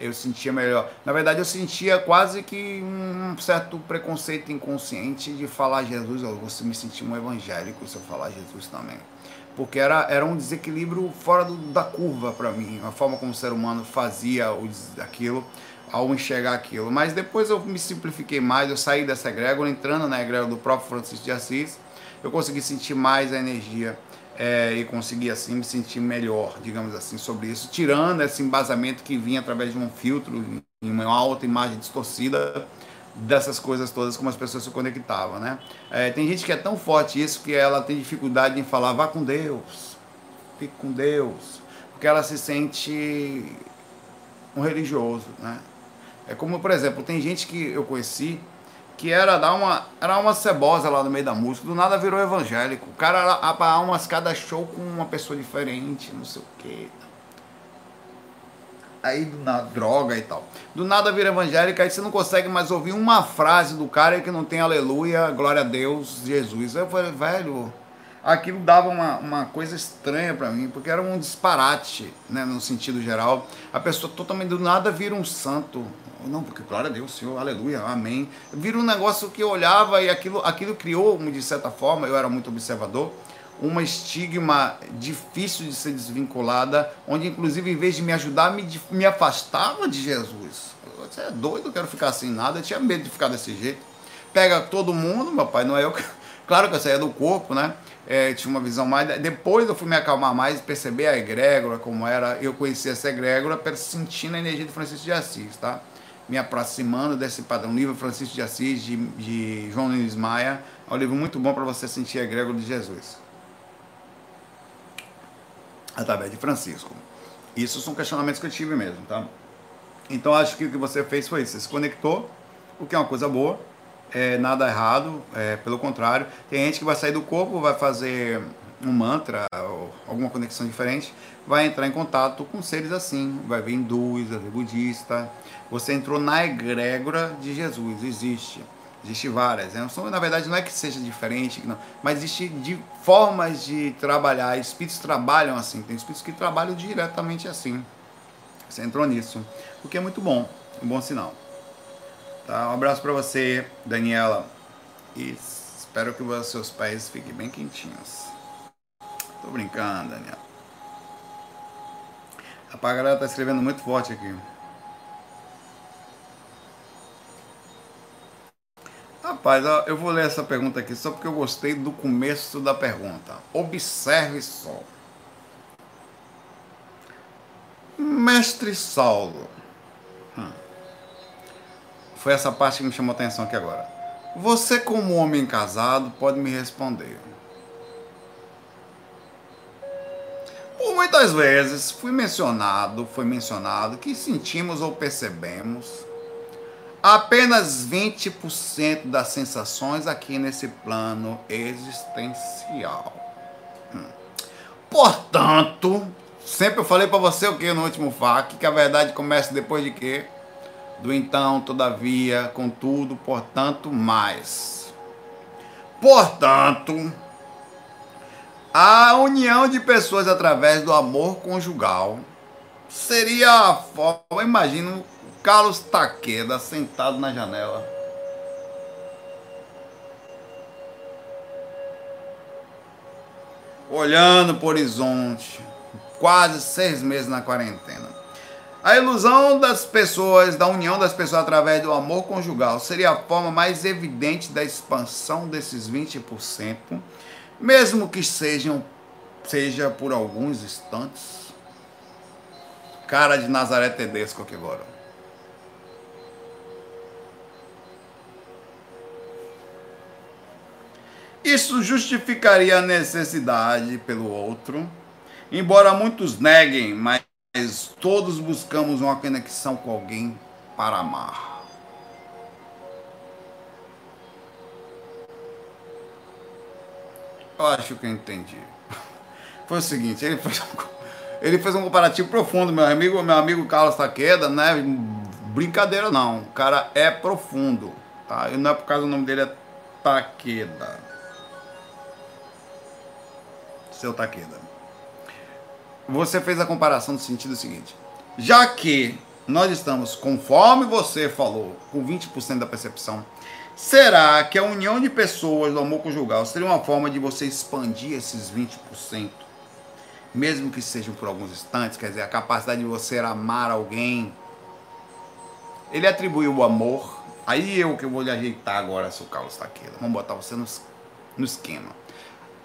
eu sentia melhor. Na verdade, eu sentia quase que um certo preconceito inconsciente de falar Jesus. Eu vou me sentir um evangélico se eu falar Jesus também porque era, era um desequilíbrio fora do, da curva para mim, a forma como o ser humano fazia aquilo, ao enxergar aquilo. Mas depois eu me simplifiquei mais, eu saí dessa egrégora, entrando na egrégora do próprio Francisco de Assis, eu consegui sentir mais a energia é, e consegui assim me sentir melhor, digamos assim, sobre isso, tirando esse embasamento que vinha através de um filtro em uma alta imagem distorcida dessas coisas todas, como as pessoas se conectavam, né? É, tem gente que é tão forte isso que ela tem dificuldade em falar, vá com Deus, fique com Deus, porque ela se sente um religioso, né? É como, por exemplo, tem gente que eu conheci que era dar uma era uma cebosa lá no meio da música, do nada virou evangélico. O cara era umas cada show com uma pessoa diferente, não sei o quê aí na droga e tal. Do nada vira evangélica, aí você não consegue mais ouvir uma frase do cara que não tem aleluia, glória a Deus, Jesus. Eu falei, velho, aquilo dava uma, uma coisa estranha para mim, porque era um disparate, né, no sentido geral. A pessoa totalmente do nada vira um santo. Não, porque glória a Deus, Senhor, aleluia, amém. Vira um negócio que eu olhava e aquilo, aquilo criou, de certa forma, eu era muito observador, uma estigma difícil de ser desvinculada, onde inclusive em vez de me ajudar, me, me afastava de Jesus. Você é doido, eu quero ficar assim nada, eu tinha medo de ficar desse jeito. Pega todo mundo, meu pai, não é eu. Claro que eu saía do corpo, né? É, tinha uma visão mais. Depois eu fui me acalmar mais, perceber a egrégora, como era. Eu conheci essa egrégora sentindo a energia de Francisco de Assis, tá? Me aproximando desse padrão. livro Francisco de Assis, de, de João Nunes Maia. É um livro muito bom para você sentir a egrégora de Jesus através de Francisco. Isso são questionamentos que eu tive mesmo, tá? Então acho que o que você fez foi isso, você se conectou, o que é uma coisa boa, é nada errado, é, pelo contrário. Tem gente que vai sair do corpo, vai fazer um mantra ou alguma conexão diferente, vai entrar em contato com seres assim, vai ver hindus, vai ver budista. Você entrou na egrégora de Jesus, existe. Existem várias. Né? Na verdade, não é que seja diferente, não, mas existe de formas de trabalhar. Espíritos trabalham assim. Tem espíritos que trabalham diretamente assim. Você entrou nisso, o que é muito bom, um bom sinal. Tá? Um abraço para você, Daniela. E espero que os seus pés fiquem bem quentinhos. Tô brincando, Daniela. A galera tá escrevendo muito forte aqui. Rapaz, eu vou ler essa pergunta aqui só porque eu gostei do começo da pergunta. Observe só. Mestre Saulo. Hum. Foi essa parte que me chamou a atenção aqui agora. Você, como homem casado, pode me responder. Por muitas vezes fui mencionado, foi mencionado que sentimos ou percebemos apenas 20% das sensações aqui nesse plano existencial. Hum. Portanto, sempre eu falei para você o que no último FAQ, que a verdade começa depois de quê? Do então, todavia, contudo, portanto, mais. Portanto, A união de pessoas através do amor conjugal seria a forma. Imagina o Carlos Taqueda sentado na janela. Olhando para o horizonte, quase seis meses na quarentena. A ilusão das pessoas, da união das pessoas através do amor conjugal, seria a forma mais evidente da expansão desses 20%, mesmo que sejam, seja por alguns instantes. Cara de Nazaré Tedesco aqui agora. Isso justificaria a necessidade pelo outro, embora muitos neguem, mas todos buscamos uma conexão com alguém para amar. Eu acho que eu entendi. Foi o seguinte, ele fez um, ele fez um comparativo profundo, meu amigo, meu amigo Carlos Taqueda, né? Brincadeira não, o cara é profundo, tá? E não é por causa do nome dele é Taqueda. Seu Taqueda. Você fez a comparação no sentido seguinte: já que nós estamos, conforme você falou, com 20% da percepção, será que a união de pessoas do amor conjugal seria uma forma de você expandir esses 20%? Mesmo que sejam por alguns instantes, quer dizer, a capacidade de você amar alguém. Ele atribuiu o amor. Aí eu que vou lhe ajeitar agora, seu Carlos Taqueira. Vamos botar você no, no esquema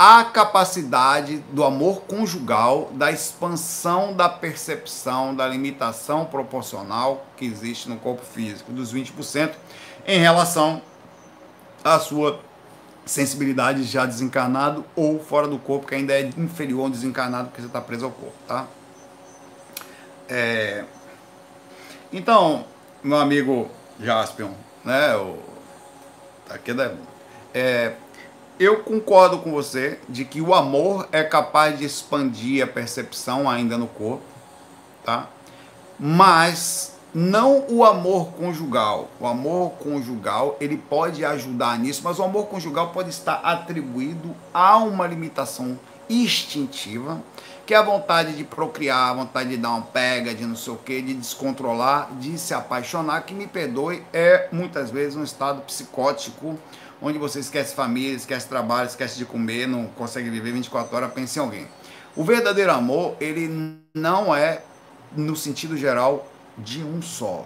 a capacidade do amor conjugal, da expansão da percepção, da limitação proporcional que existe no corpo físico, dos 20%, em relação à sua sensibilidade já desencarnado ou fora do corpo, que ainda é inferior ao desencarnado, porque você está preso ao corpo, tá? É... Então, meu amigo Jaspion, né, o... aqui é, é eu concordo com você de que o amor é capaz de expandir a percepção ainda no corpo, tá? Mas não o amor conjugal. O amor conjugal, ele pode ajudar nisso, mas o amor conjugal pode estar atribuído a uma limitação instintiva, que é a vontade de procriar, a vontade de dar uma pega, de não sei o que, de descontrolar, de se apaixonar, que me perdoe, é muitas vezes um estado psicótico onde você esquece família, esquece trabalho, esquece de comer, não consegue viver 24 horas, pense em alguém. O verdadeiro amor, ele não é, no sentido geral, de um só.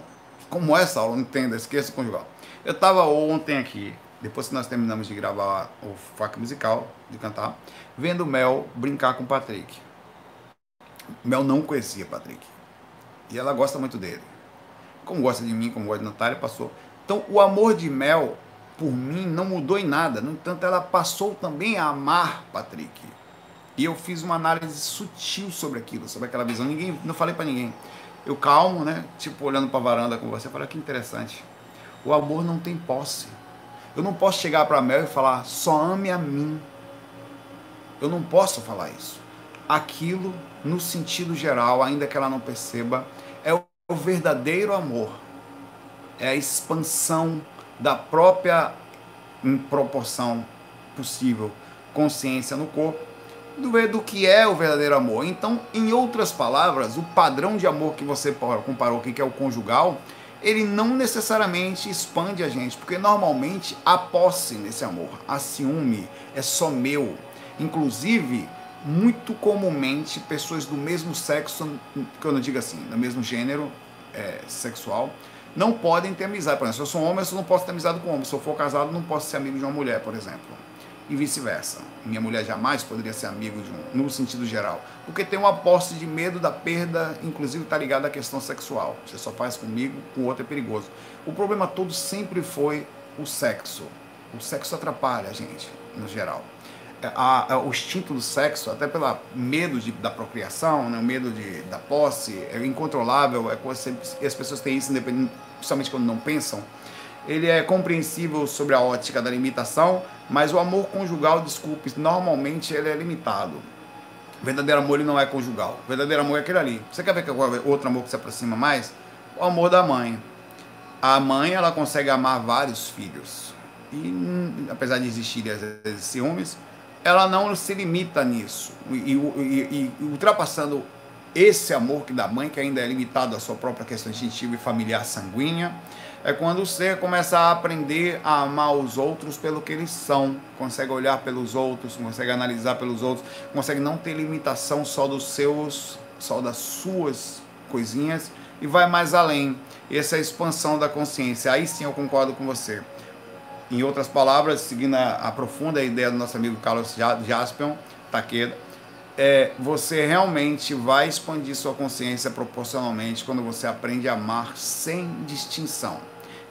Como essa aula, entenda, esqueça o conjugal. Eu estava ontem aqui, depois que nós terminamos de gravar o fac musical, de cantar, vendo Mel brincar com o Patrick. Mel não conhecia Patrick. E ela gosta muito dele. Como gosta de mim, como gosta de Natália, passou. Então, o amor de Mel por mim não mudou em nada. No entanto, ela passou também a amar Patrick. E eu fiz uma análise sutil sobre aquilo, sobre aquela visão. Ninguém, não falei para ninguém. Eu calmo, né? Tipo olhando para a varanda com você, falei que interessante. O amor não tem posse. Eu não posso chegar para Mel e falar só ame a mim. Eu não posso falar isso. Aquilo, no sentido geral, ainda que ela não perceba, é o verdadeiro amor. É a expansão da própria em proporção possível consciência no corpo do, do que é o verdadeiro amor. Então, em outras palavras, o padrão de amor que você comparou aqui, que é o conjugal, ele não necessariamente expande a gente, porque normalmente há posse nesse amor, há ciúme, é só meu. Inclusive, muito comumente, pessoas do mesmo sexo, que eu não digo assim, do mesmo gênero é, sexual, não podem ter amizade. Por exemplo, se eu sou homem, eu não posso ter amizade com homem. Se eu for casado, não posso ser amigo de uma mulher, por exemplo. E vice-versa. Minha mulher jamais poderia ser amigo de um, no sentido geral. Porque tem uma posse de medo da perda, inclusive está ligado à questão sexual. Você só faz comigo, com o outro é perigoso. O problema todo sempre foi o sexo. O sexo atrapalha a gente, no geral. É, a, a, o instinto do sexo, até pelo medo de, da procriação, né, o medo de, da posse, é incontrolável, é coisa, as pessoas têm isso, principalmente quando não pensam. Ele é compreensível sobre a ótica da limitação, mas o amor conjugal, desculpe, normalmente ele é limitado. O verdadeiro amor ele não é conjugal. O verdadeiro amor é aquele ali. Você quer ver que outro amor que se aproxima mais? O amor da mãe. A mãe ela consegue amar vários filhos. E hum, apesar de existirem às vezes ciúmes, ela não se limita nisso. E, e, e, ultrapassando esse amor que da mãe, que ainda é limitado à sua própria questão instintiva e familiar sanguínea, é quando o ser começa a aprender a amar os outros pelo que eles são, consegue olhar pelos outros, consegue analisar pelos outros, consegue não ter limitação só dos seus, só das suas coisinhas e vai mais além. Essa é a expansão da consciência. Aí sim eu concordo com você. Em outras palavras, seguindo a, a profunda ideia do nosso amigo Carlos Jaspion Takeda, é, você realmente vai expandir sua consciência proporcionalmente quando você aprende a amar sem distinção.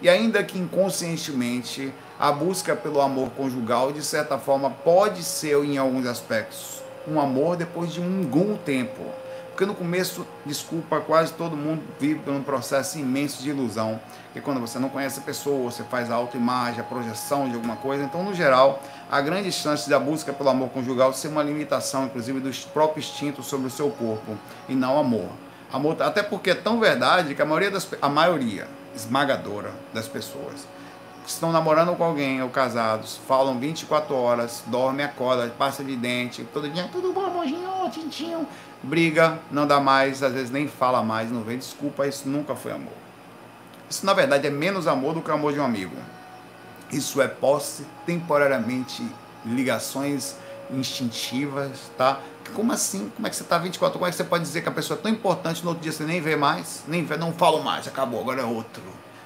E ainda que inconscientemente, a busca pelo amor conjugal, de certa forma, pode ser, em alguns aspectos, um amor depois de um algum tempo. Porque no começo, desculpa, quase todo mundo vive por um processo imenso de ilusão. Que quando você não conhece a pessoa, você faz a autoimagem, a projeção de alguma coisa. Então, no geral, há grandes chances da busca pelo amor conjugal ser uma limitação, inclusive, do próprio instinto sobre o seu corpo, e não amor. amor até porque é tão verdade que a maioria, das, a maioria esmagadora das pessoas que estão namorando com alguém ou casados, falam 24 horas, dorme, acorda, passa de dente, todo dia, tudo bom, amorzinho, tintinho, briga, não dá mais, às vezes nem fala mais, não vem desculpa, isso nunca foi amor. Isso na verdade é menos amor do que o amor de um amigo. Isso é posse, temporariamente ligações instintivas, tá? Como assim? Como é que você está 24? Como é que você pode dizer que a pessoa é tão importante no outro dia você nem vê mais, nem vê, não falo mais, acabou, agora é outro.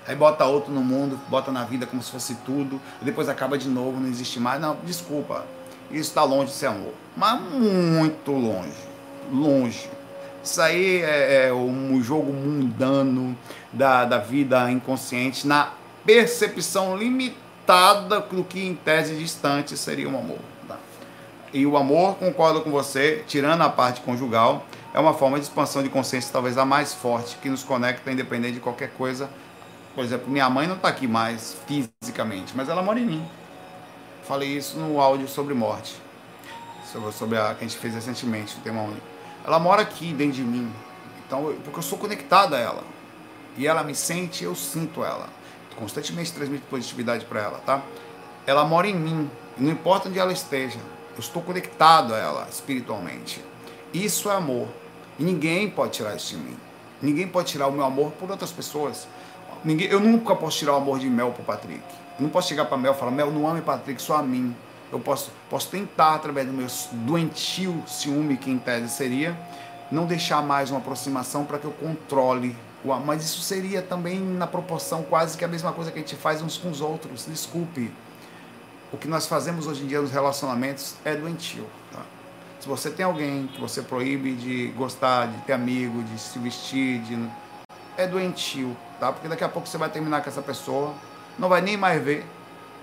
Aí bota outro no mundo, bota na vida como se fosse tudo, depois acaba de novo, não existe mais. Não, desculpa. Isso está longe de ser amor. Mas muito longe longe. Isso aí é, é um jogo mundano da, da vida inconsciente na percepção limitada do que em tese distante seria um amor. Tá? E o amor, concordo com você, tirando a parte conjugal, é uma forma de expansão de consciência talvez a mais forte, que nos conecta independente de qualquer coisa. Por exemplo, minha mãe não está aqui mais fisicamente, mas ela mora em mim. Falei isso no áudio sobre morte, sobre, sobre a que a gente fez recentemente, o tema. Ela mora aqui dentro de mim. Então, porque eu sou conectado a ela. E ela me sente, eu sinto ela. Constantemente transmito positividade para ela, tá? Ela mora em mim. Não importa onde ela esteja. Eu estou conectado a ela espiritualmente. Isso é amor. E ninguém pode tirar isso de mim. Ninguém pode tirar o meu amor por outras pessoas. Ninguém, eu nunca posso tirar o amor de Mel pro Patrick. Eu não posso chegar para Mel e falar, Mel, não ame Patrick, só a mim eu posso, posso tentar, através do meu doentio ciúme, que em tese seria, não deixar mais uma aproximação para que eu controle. Mas isso seria também na proporção quase que a mesma coisa que a gente faz uns com os outros. Desculpe. O que nós fazemos hoje em dia nos relacionamentos é doentio. Tá? Se você tem alguém que você proíbe de gostar, de ter amigo, de se vestir, de... é doentio. Tá? Porque daqui a pouco você vai terminar com essa pessoa, não vai nem mais ver,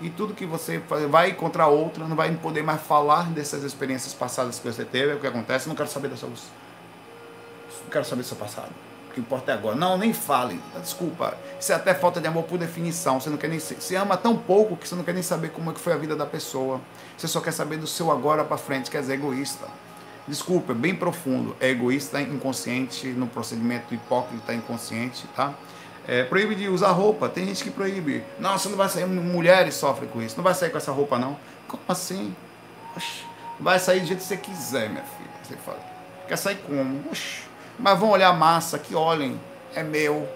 e tudo que você vai encontrar outra, não vai poder mais falar dessas experiências passadas que você teve, é o que acontece, não quero saber da sua não quero saber do seu passado. Que importa é agora. Não, nem fale. Desculpa. Isso é até falta de amor por definição. Você não quer nem você ama tão pouco que você não quer nem saber como é que foi a vida da pessoa. Você só quer saber do seu agora para frente, quer dizer, egoísta. Desculpa, é bem profundo. É egoísta, inconsciente, no procedimento hipócrita inconsciente, tá? É, proíbe de usar roupa. Tem gente que proíbe. Não, você não vai sair. Mulheres sofrem com isso. Não vai sair com essa roupa, não. Como assim? Oxi. Vai sair do jeito que você quiser, minha filha. Você fala. Quer sair como? Oxi. Mas vão olhar massa, que olhem. É meu.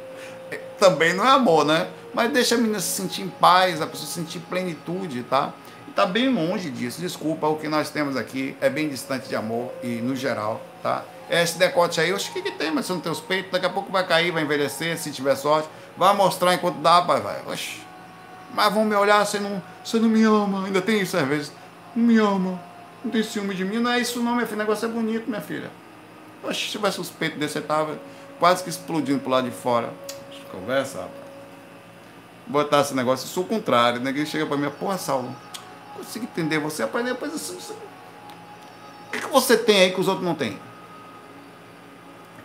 Também não é amor, né? Mas deixa a menina se sentir em paz, a pessoa sentir plenitude, tá? E tá bem longe disso. Desculpa, o que nós temos aqui é bem distante de amor e no geral, tá? É, esse decote aí, oxe, o que, que tem, mas você não tem os peitos, daqui a pouco vai cair, vai envelhecer, se tiver sorte, vai mostrar enquanto dá, pai, vai. Oxe. Mas vão me olhar, você não, você não me ama, ainda tem isso às vezes. Não me ama, não tem ciúme de mim, não é isso não, minha filha, o negócio é bonito, minha filha. Se tivesse os peitos desse, você tava quase que explodindo pro lado de fora. Conversa, rapaz. Botar esse negócio, eu sou o contrário, ninguém chega pra mim, porra, Saulo, consigo entender você, rapaz, depois assim, o que, que você tem aí que os outros não têm?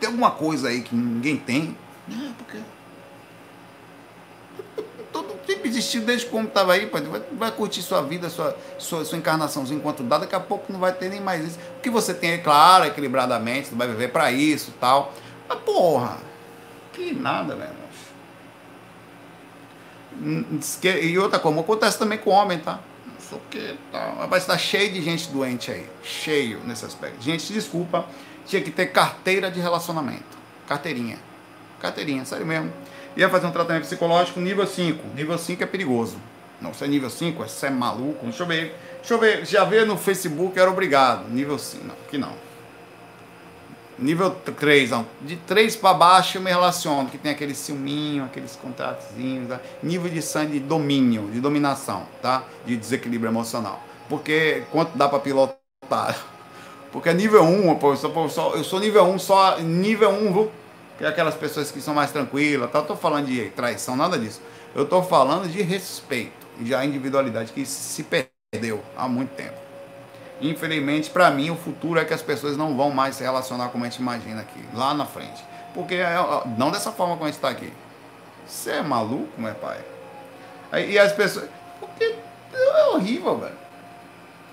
tem alguma coisa aí que ninguém tem? Não, porque. Todo sempre existiu desde como estava aí, vai, vai, curtir sua vida, sua, sua, sua encarnaçãozinha enquanto dá, daqui a pouco não vai ter nem mais isso. O que você tem é claro, equilibradamente, vai viver para isso e tal. Mas porra, que nada, velho. E outra coisa, acontece também com o homem, tá? sei o que, tal. Vai estar cheio de gente doente aí. Cheio nesse aspecto. Gente, desculpa, tinha que ter carteira de relacionamento. Carteirinha. Carteirinha, sério mesmo. Ia fazer um tratamento psicológico nível 5. Nível 5 é perigoso. Não, se é nível 5, você é maluco. Deixa eu ver. Deixa eu ver. Já vê no Facebook, era obrigado. Nível 5. Não, aqui não. Nível 3, não. De 3 para baixo eu me relaciono, que tem aquele ciúminho, aqueles contratozinhos, tá? nível de sangue de domínio, de dominação, tá? De desequilíbrio emocional. Porque quanto dá para pilotar? Porque é nível 1, pô, eu, sou, eu sou nível 1, só nível 1, viu? Que é aquelas pessoas que são mais tranquilas, tá? Tô falando de traição, nada disso. Eu tô falando de respeito e de individualidade que se perdeu há muito tempo. Infelizmente, para mim, o futuro é que as pessoas não vão mais se relacionar como a gente imagina aqui, lá na frente. Porque é, não dessa forma como a gente está aqui. Você é maluco, meu pai? E as pessoas. Porque é horrível, velho.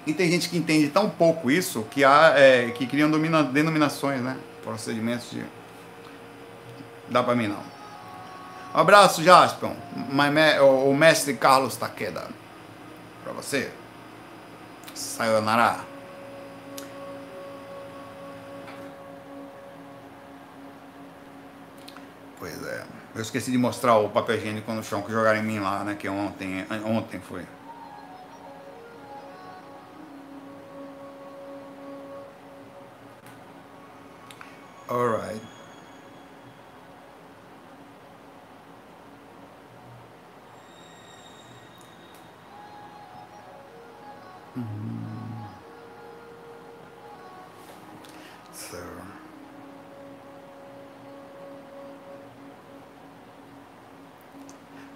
E tem gente que entende tão pouco isso que, há, é, que criam denominações, né? Procedimentos de. Dá pra mim não. Um abraço, Jaspion. O mestre Carlos Taqueda. Pra você. Sayonara. Pois é. Eu esqueci de mostrar o papel higiênico no chão que jogaram em mim lá, né? Que ontem, ontem foi. Alright.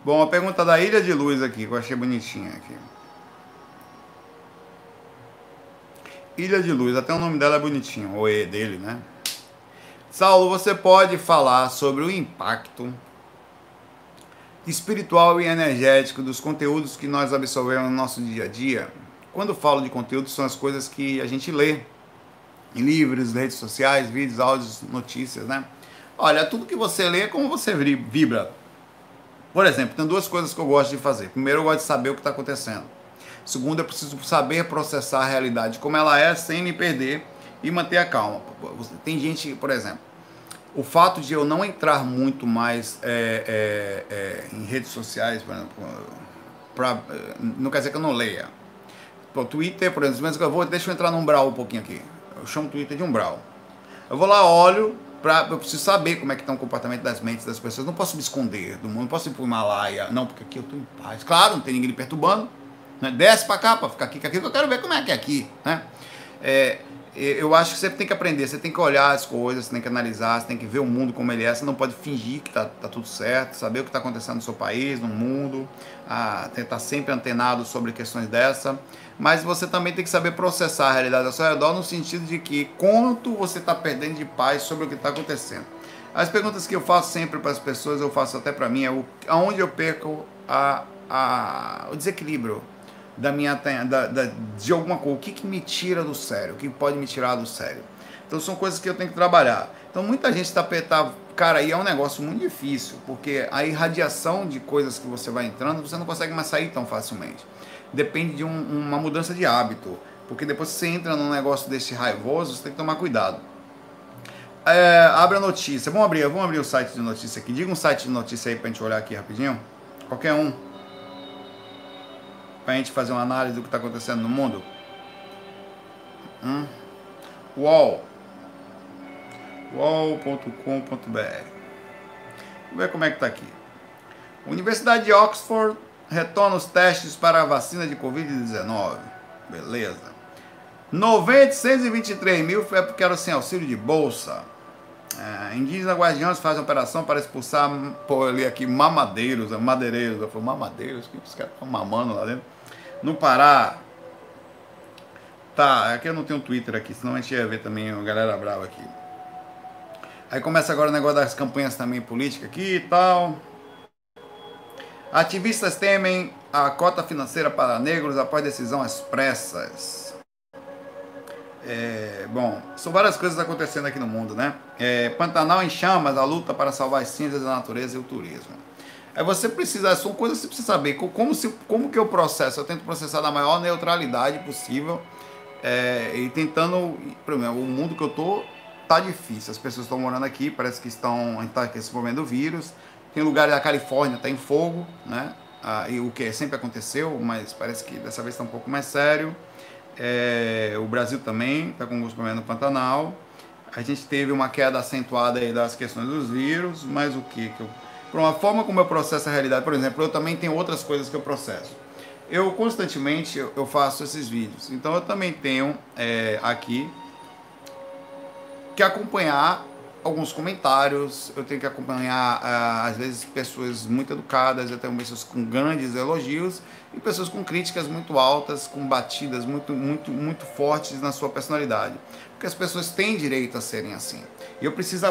Bom, a pergunta da Ilha de Luz aqui, que eu achei bonitinha aqui. Ilha de Luz, até o nome dela é bonitinho, o E dele, né? Saulo, você pode falar sobre o impacto espiritual e energético dos conteúdos que nós absorvemos no nosso dia a dia? Quando falo de conteúdo, são as coisas que a gente lê em livros, redes sociais, vídeos, áudios, notícias, né? Olha, tudo que você lê é como você vibra por exemplo, tem duas coisas que eu gosto de fazer. Primeiro, eu gosto de saber o que está acontecendo. Segundo, eu preciso saber processar a realidade como ela é, sem me perder e manter a calma. Tem gente, por exemplo, o fato de eu não entrar muito mais é, é, é, em redes sociais, por exemplo, pra, não quer dizer que eu não leia. O Twitter, por exemplo, eu vou, deixa eu entrar num brawl um pouquinho aqui. Eu chamo o Twitter de um brawl. Eu vou lá, olho, pra, eu preciso saber como é que está o comportamento das mentes das pessoas. Não posso me esconder do mundo, não posso ir para o Himalaia. Não, porque aqui eu estou em paz. Claro, não tem ninguém me perturbando. Né? Desce para cá para ficar aqui, que aqui eu quero ver como é que é aqui. Né? É, eu acho que você tem que aprender, você tem que olhar as coisas, você tem que analisar, você tem que ver o mundo como ele é, você não pode fingir que está tá tudo certo, saber o que está acontecendo no seu país, no mundo, a, tentar sempre antenado sobre questões dessa mas você também tem que saber processar a realidade ao seu redor no sentido de que quanto você está perdendo de paz sobre o que está acontecendo. As perguntas que eu faço sempre para as pessoas, eu faço até para mim, é o, aonde eu perco a, a, o desequilíbrio da minha da, da, de alguma coisa, o que, que me tira do sério, o que pode me tirar do sério. Então são coisas que eu tenho que trabalhar. Então muita gente está tá, cara, aí é um negócio muito difícil, porque a irradiação de coisas que você vai entrando, você não consegue mais sair tão facilmente depende de um, uma mudança de hábito. Porque depois que você entra num negócio desse raivoso, você tem que tomar cuidado. É, abre a notícia. Vamos abrir, vamos abrir o site de notícia aqui. Diga um site de notícia aí pra gente olhar aqui rapidinho. Qualquer um. Pra gente fazer uma análise do que está acontecendo no mundo. Hum? UOL. UOL.com.br. Vamos ver como é que tá aqui. Universidade de Oxford retorna os testes para a vacina de Covid-19. Beleza. 923 mil foi porque era sem auxílio de bolsa. É, indígenas guardiões fazem operação para expulsar, pô, ali aqui, mamadeiros, madeireiros. Eu mamadeiros? Que os caras estão mamando lá dentro. No Pará. Tá, aqui eu não tenho Twitter aqui, senão a gente ia ver também a galera brava aqui. Aí começa agora o negócio das campanhas também políticas aqui e tal. Ativistas temem a cota financeira para negros após decisão às pressas. É, bom, são várias coisas acontecendo aqui no mundo, né? É, Pantanal em chamas, a luta para salvar as cinzas da natureza e o turismo. Aí você precisa, são coisas que você precisa saber. Como, se, como que eu processo? Eu tento processar da maior neutralidade possível. É, e tentando. Primeiro, o mundo que eu tô tá difícil. As pessoas estão morando aqui, parece que estão. A gente tá se envolvendo do vírus. Tem lugares da Califórnia, tá em fogo, né? Ah, e o que sempre aconteceu, mas parece que dessa vez está um pouco mais sério. É, o Brasil também está com alguns problemas no Pantanal. A gente teve uma queda acentuada aí das questões dos vírus, mas o que? que eu, por uma forma como eu processo a realidade, por exemplo, eu também tenho outras coisas que eu processo. Eu constantemente eu faço esses vídeos, então eu também tenho é, aqui que acompanhar alguns comentários, eu tenho que acompanhar uh, às vezes pessoas muito educadas, eu tenho pessoas com grandes elogios e pessoas com críticas muito altas, com batidas muito muito muito fortes na sua personalidade, porque as pessoas têm direito a serem assim. E eu preciso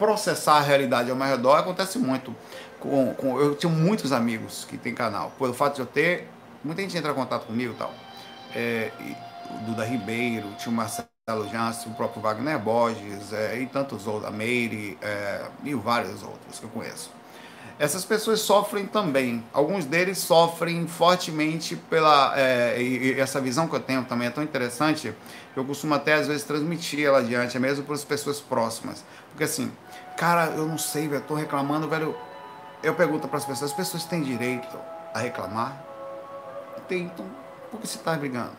processar a realidade ao meu redor. Acontece muito. Com, com eu tenho muitos amigos que têm canal, pelo fato de eu ter muita gente entra em contato comigo, tal. É, e, o Duda Ribeiro, tinha Marcelo Janssen, o próprio Wagner Borges é, e tantos outros, a Meire é, e vários outros que eu conheço. Essas pessoas sofrem também. Alguns deles sofrem fortemente pela. É, e, e essa visão que eu tenho também é tão interessante, eu costumo até às vezes transmitir ela adiante, é mesmo para as pessoas próximas. Porque assim, cara, eu não sei, velho, tô reclamando, velho. Eu pergunto para as pessoas: as pessoas têm direito a reclamar? Tem, então, por que você está brigando?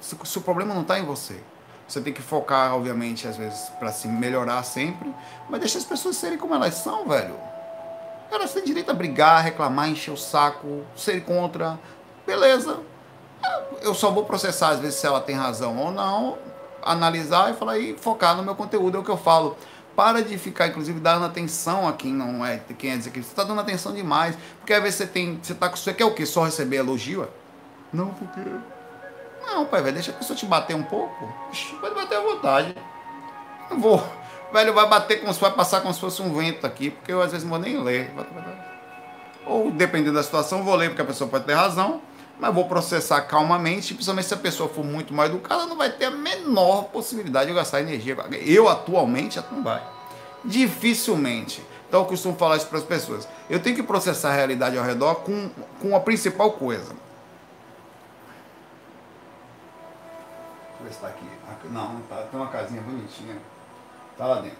se, se o problema não está em você, você tem que focar, obviamente, às vezes, para se melhorar sempre, mas deixa as pessoas serem como elas são, velho. Elas têm direito a brigar, reclamar, encher o saco, ser contra. Beleza. Eu só vou processar, às vezes, se ela tem razão ou não, analisar e falar e focar no meu conteúdo, é o que eu falo. Para de ficar, inclusive, dando atenção a quem não é, quem é que você está dando atenção demais. Porque às vezes você tem. Você tá. Você quer o quê? Só receber elogio? Não, porque não, pai, velho, deixa a pessoa te bater um pouco. Pode bater à vontade. Não vou. Velho, vai bater como se vai passar como se fosse um vento aqui, porque eu às vezes não vou nem ler. Ou dependendo da situação, vou ler, porque a pessoa pode ter razão, mas vou processar calmamente, principalmente se a pessoa for muito mal educada, não vai ter a menor possibilidade de gastar energia. Eu atualmente não vai. Dificilmente. Então eu costumo falar isso para as pessoas. Eu tenho que processar a realidade ao redor com, com a principal coisa Deixa eu ver se tá aqui. Não, não tá. Tem uma casinha bonitinha. Tá lá dentro.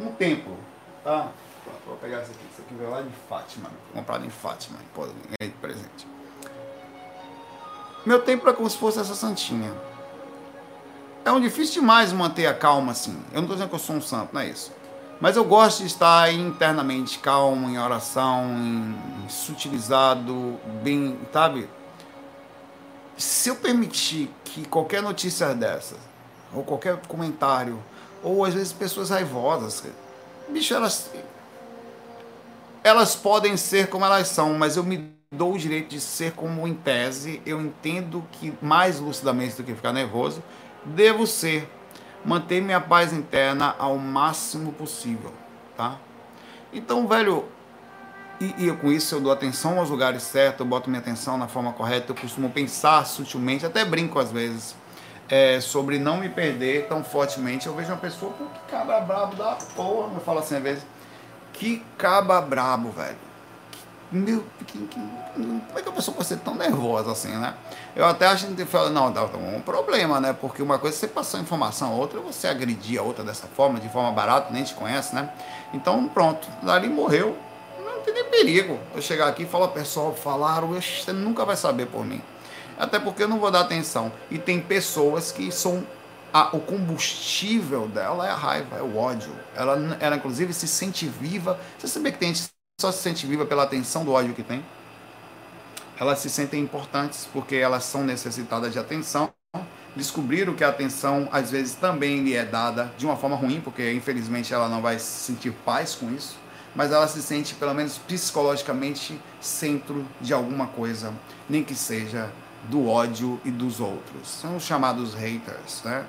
Um templo, tá? Pronto, vou pegar esse aqui. Isso aqui veio lá de Fátima. Comprado em Fátima. Ganhei de presente. Meu templo é como se fosse essa santinha. É um difícil demais manter a calma assim. Eu não estou dizendo que eu sou um santo, não é isso. Mas eu gosto de estar internamente calmo, em oração, em sutilizado, bem, sabe? se eu permitir que qualquer notícia dessa, ou qualquer comentário, ou às vezes pessoas raivosas, bicho, elas, elas podem ser como elas são, mas eu me dou o direito de ser como em tese, eu entendo que mais lucidamente do que ficar nervoso, devo ser, manter minha paz interna ao máximo possível, tá? Então, velho, e, e, com isso eu dou atenção aos lugares certos, eu boto minha atenção na forma correta, eu costumo pensar sutilmente, até brinco às vezes, é, sobre não me perder tão fortemente. Eu vejo uma pessoa, pô, que cabra brabo da porra, eu falo assim às vezes, que caba brabo, velho. Meu, que, que, como é que a pessoa pode ser tão nervosa assim, né? Eu até acho que fala, não, dá um problema, né? Porque uma coisa é você passar informação a outra, você agredir a outra dessa forma, de forma barata, nem te conhece, né? Então, pronto, dali morreu, tem nem perigo eu chegar aqui e falar, pessoal, falaram, você nunca vai saber por mim. Até porque eu não vou dar atenção. E tem pessoas que são. A, o combustível dela é a raiva, é o ódio. Ela, ela, inclusive, se sente viva. Você sabia que tem gente só se sente viva pela atenção do ódio que tem? Elas se sentem importantes porque elas são necessitadas de atenção. Descobriram que a atenção, às vezes, também lhe é dada de uma forma ruim, porque infelizmente ela não vai sentir paz com isso mas ela se sente, pelo menos psicologicamente, centro de alguma coisa, nem que seja do ódio e dos outros. São os chamados haters, né?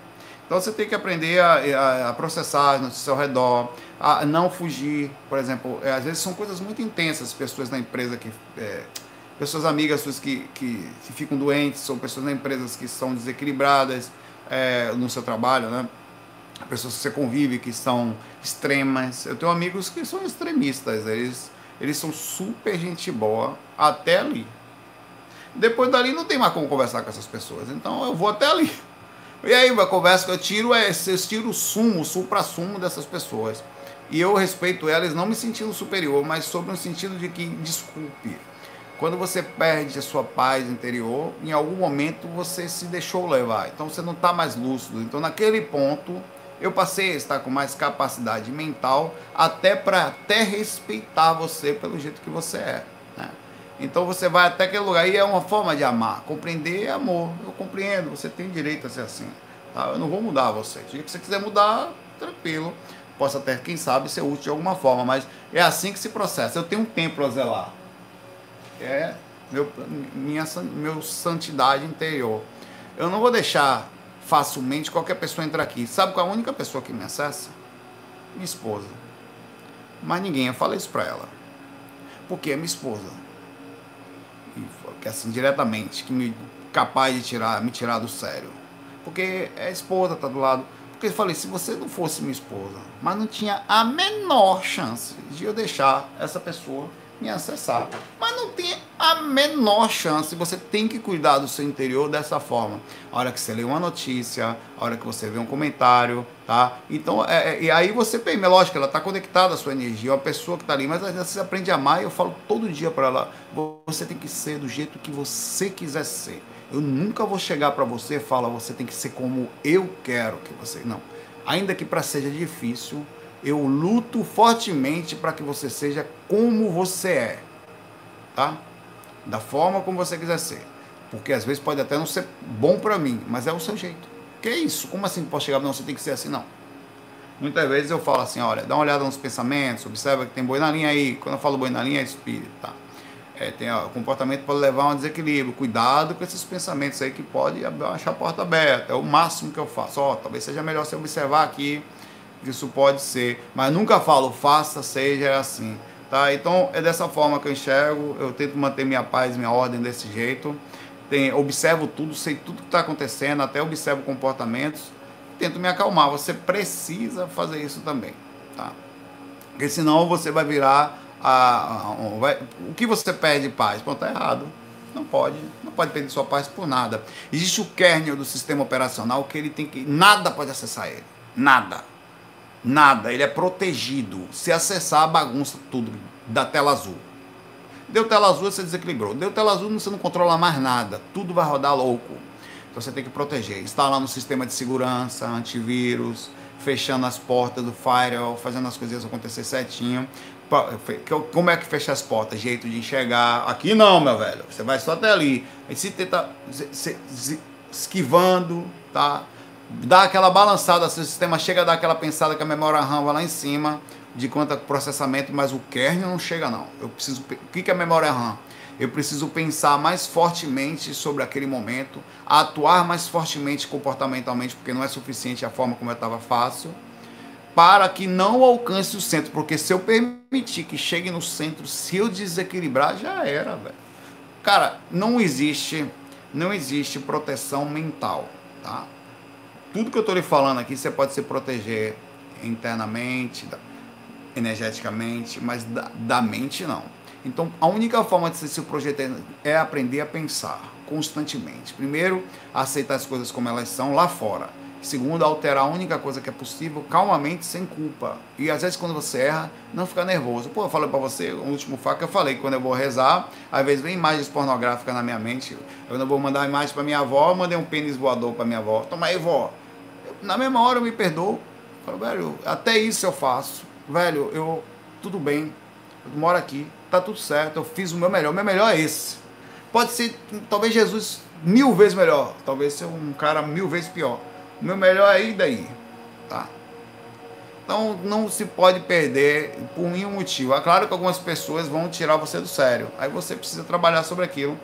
Então você tem que aprender a, a, processar no seu redor, a não fugir, por exemplo, é, às vezes são coisas muito intensas, pessoas na empresa que. É, pessoas amigas suas que, que, que, ficam doentes, são pessoas na empresa que são desequilibradas é, no seu trabalho, né? pessoas que você convive que são extremas. Eu tenho amigos que são extremistas, eles eles são super gente boa até ali. Depois dali não tem mais como conversar com essas pessoas. Então eu vou até ali. E aí a conversa que eu tiro é eu tiro o sumo, o supra-sumo dessas pessoas. E eu respeito elas não me sentindo superior, mas sobre um sentido de que, desculpe, quando você perde a sua paz interior, em algum momento você se deixou levar. Então você não está mais lúcido. Então naquele ponto eu passei a estar com mais capacidade mental até para até respeitar você pelo jeito que você é. Então você vai até aquele lugar e é uma forma de amar. Compreender é amor. Eu compreendo, você tem direito a ser assim. Tá? Eu não vou mudar você. Se você quiser mudar, tranquilo. Posso até, quem sabe, ser útil de alguma forma, mas é assim que se processa. Eu tenho um templo a zelar. É meu, minha meu santidade interior. Eu não vou deixar facilmente qualquer pessoa entrar aqui. Sabe qual é a única pessoa que me acessa? Minha esposa. Mas ninguém, eu falei isso pra ela. Porque é minha esposa. Assim, diretamente, que me capaz de tirar, me tirar do sério. Porque é a esposa, tá do lado. Porque eu falei, se você não fosse minha esposa, mas não tinha a menor chance de eu deixar essa pessoa me acessar. Mas não a menor chance. Você tem que cuidar do seu interior dessa forma. A hora que você lê uma notícia, a hora que você vê um comentário, tá? Então, é, é, e aí você tem, é lógico, ela está conectada à sua energia, é uma pessoa que está ali, mas às vezes você aprende a amar e eu falo todo dia para ela: você tem que ser do jeito que você quiser ser. Eu nunca vou chegar para você e falar, você tem que ser como eu quero que você. Não. Ainda que para seja difícil, eu luto fortemente para que você seja como você é, tá? Da forma como você quiser ser. Porque às vezes pode até não ser bom para mim, mas é o seu jeito. Que é isso? Como assim pode chegar? Não, você tem que ser assim, não. Muitas vezes eu falo assim, olha, dá uma olhada nos pensamentos, observa que tem boi na linha aí. Quando eu falo boi na linha, é espírito, tá? É, tem ó, o comportamento pode levar a um desequilíbrio. Cuidado com esses pensamentos aí que pode achar a porta aberta. É o máximo que eu faço. Ó, talvez seja melhor você observar aqui isso pode ser, mas nunca falo faça, seja assim, tá? Então é dessa forma que eu enxergo, eu tento manter minha paz, minha ordem desse jeito. Tem, observo tudo, sei tudo que está acontecendo, até observo comportamentos, tento me acalmar. Você precisa fazer isso também, tá? Porque senão você vai virar a, a, vai, o que você perde paz? Pô, tá errado. Não pode, não pode perder sua paz por nada. Existe o kernel do sistema operacional que ele tem que nada pode acessar ele, nada. Nada, ele é protegido. Se acessar bagunça tudo da tela azul. Deu tela azul, você desequilibrou. Deu tela azul, você não controla mais nada. Tudo vai rodar louco. Então você tem que proteger. Instalar no sistema de segurança, antivírus, fechando as portas do firewall, fazendo as coisas acontecer certinho. Como é que fecha as portas? Jeito de enxergar. Aqui não, meu velho. Você vai só até ali. Aí se tenta se, se, esquivando, tá? Dá aquela balançada, se o sistema chega a dar aquela pensada que a memória RAM vai lá em cima, de quanto processamento, mas o kernel não chega não. Eu preciso, o que é memória RAM? Eu preciso pensar mais fortemente sobre aquele momento, atuar mais fortemente comportamentalmente, porque não é suficiente a forma como eu estava fácil, para que não alcance o centro, porque se eu permitir que chegue no centro, se eu desequilibrar, já era, velho. Cara, não existe, não existe proteção mental, tá? Tudo que eu estou lhe falando aqui, você pode se proteger internamente, energeticamente, mas da, da mente não. Então, a única forma de você se projetar é aprender a pensar constantemente. Primeiro, aceitar as coisas como elas são lá fora. Segundo, alterar a única coisa que é possível calmamente, sem culpa. E às vezes quando você erra, não ficar nervoso. Pô, eu falei para você, o último que eu falei, quando eu vou rezar, às vezes vem imagens pornográficas na minha mente. Eu não vou mandar imagem para minha avó, eu mandei um pênis voador para minha avó. Toma aí, vó na mesma hora eu me perdoo. Falo, velho, até isso eu faço. Velho, eu. Tudo bem. Eu moro aqui. Tá tudo certo. Eu fiz o meu melhor. O meu melhor é esse. Pode ser, talvez Jesus mil vezes melhor. Talvez ser um cara mil vezes pior. O meu melhor é ir daí. Tá? Então não se pode perder por nenhum motivo. É claro que algumas pessoas vão tirar você do sério. Aí você precisa trabalhar sobre aquilo.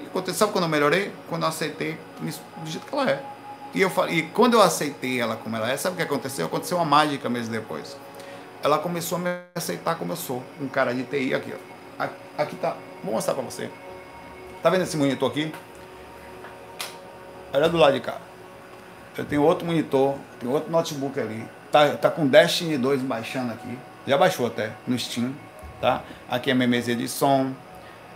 E sabe quando eu melhorei? Quando eu aceitei do jeito que ela é. E, eu, e quando eu aceitei ela como ela é, sabe o que aconteceu? Aconteceu uma mágica meses depois. Ela começou a me aceitar como eu sou. Um cara de TI aqui, ó. Aqui tá. Vou mostrar pra você. Tá vendo esse monitor aqui? Olha do lado de cá. Eu tenho outro monitor, tem outro notebook ali. Tá, tá com Destiny 2 baixando aqui. Já baixou até no Steam. tá? Aqui é minha mesa de som.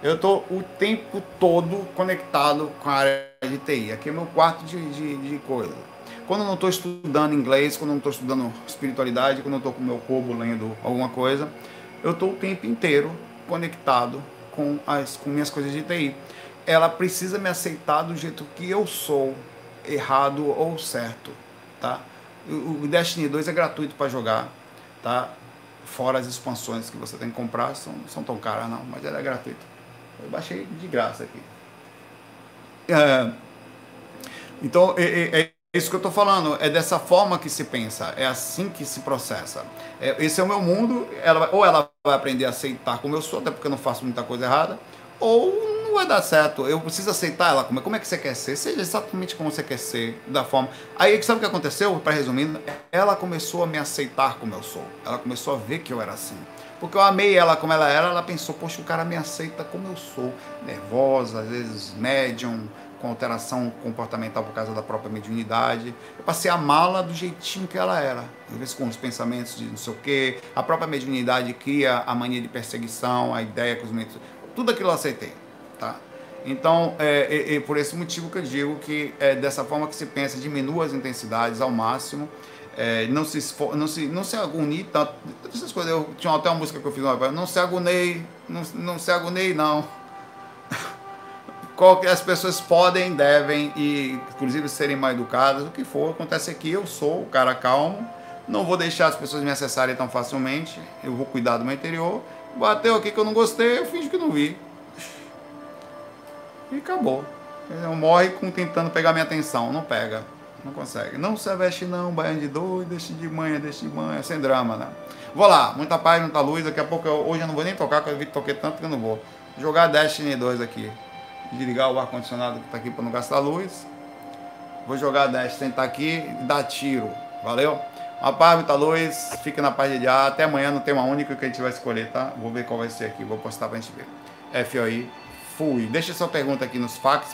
Eu estou o tempo todo conectado com a área de TI. Aqui é meu quarto de, de, de coisa. Quando eu não estou estudando inglês, quando eu não estou estudando espiritualidade, quando eu estou com meu corpo lendo alguma coisa, eu estou o tempo inteiro conectado com as com minhas coisas de TI. Ela precisa me aceitar do jeito que eu sou, errado ou certo, tá? O Destiny 2 é gratuito para jogar, tá? Fora as expansões que você tem que comprar, são, são tão caras não, mas ela é gratuita. Eu baixei de graça aqui. É, então, é, é, é, isso que eu estou falando, é dessa forma que se pensa, é assim que se processa. É, esse é o meu mundo, ela, ou ela vai aprender a aceitar como eu sou, até porque eu não faço muita coisa errada, ou não vai dar certo. Eu preciso aceitar ela. Como é, como é que você quer ser? Seja exatamente como você quer ser, da forma. Aí sabe o que aconteceu? Para resumir, ela começou a me aceitar como eu sou. Ela começou a ver que eu era assim. Porque eu amei ela como ela era, ela pensou, poxa, o cara me aceita como eu sou. Nervosa, às vezes médium, com alteração comportamental por causa da própria mediunidade. Eu passei a amá-la do jeitinho que ela era. Às vezes com os pensamentos de não sei o quê. A própria mediunidade cria a mania de perseguição, a ideia que os meios... Tudo aquilo eu aceitei. Tá? Então, é, é, é, por esse motivo que eu digo que é dessa forma que se pensa, diminua as intensidades ao máximo, é, não, se não se não se agonie tanto. Essas coisas, eu tinha até uma música que eu fiz uma não se agonei, não, não se agonei não. Qualquer, as pessoas podem, devem e inclusive serem mal educadas, o que for, acontece aqui, eu sou o cara calmo, não vou deixar as pessoas me acessarem tão facilmente, eu vou cuidar do meu interior, bateu aqui que eu não gostei, eu finge que não vi e acabou. Ele morre com tentando pegar minha atenção, não pega, não consegue. Não se veste não, baiano de doido, deixa de manhã, deixa de manhã, sem drama, né? Vou lá, muita paz, muita luz, daqui a pouco, eu, hoje eu não vou nem tocar, porque eu vi que toquei tanto que eu não vou. Jogar Destiny 2 aqui, desligar o ar-condicionado que tá aqui para não gastar luz. Vou jogar Destiny, sentar aqui e dar tiro, valeu? Uma paz, muita luz, fica na paz de já. Até amanhã não tem uma única que a gente vai escolher, tá? Vou ver qual vai ser aqui, vou postar pra gente ver. FOI Fui. Deixa sua pergunta aqui nos fax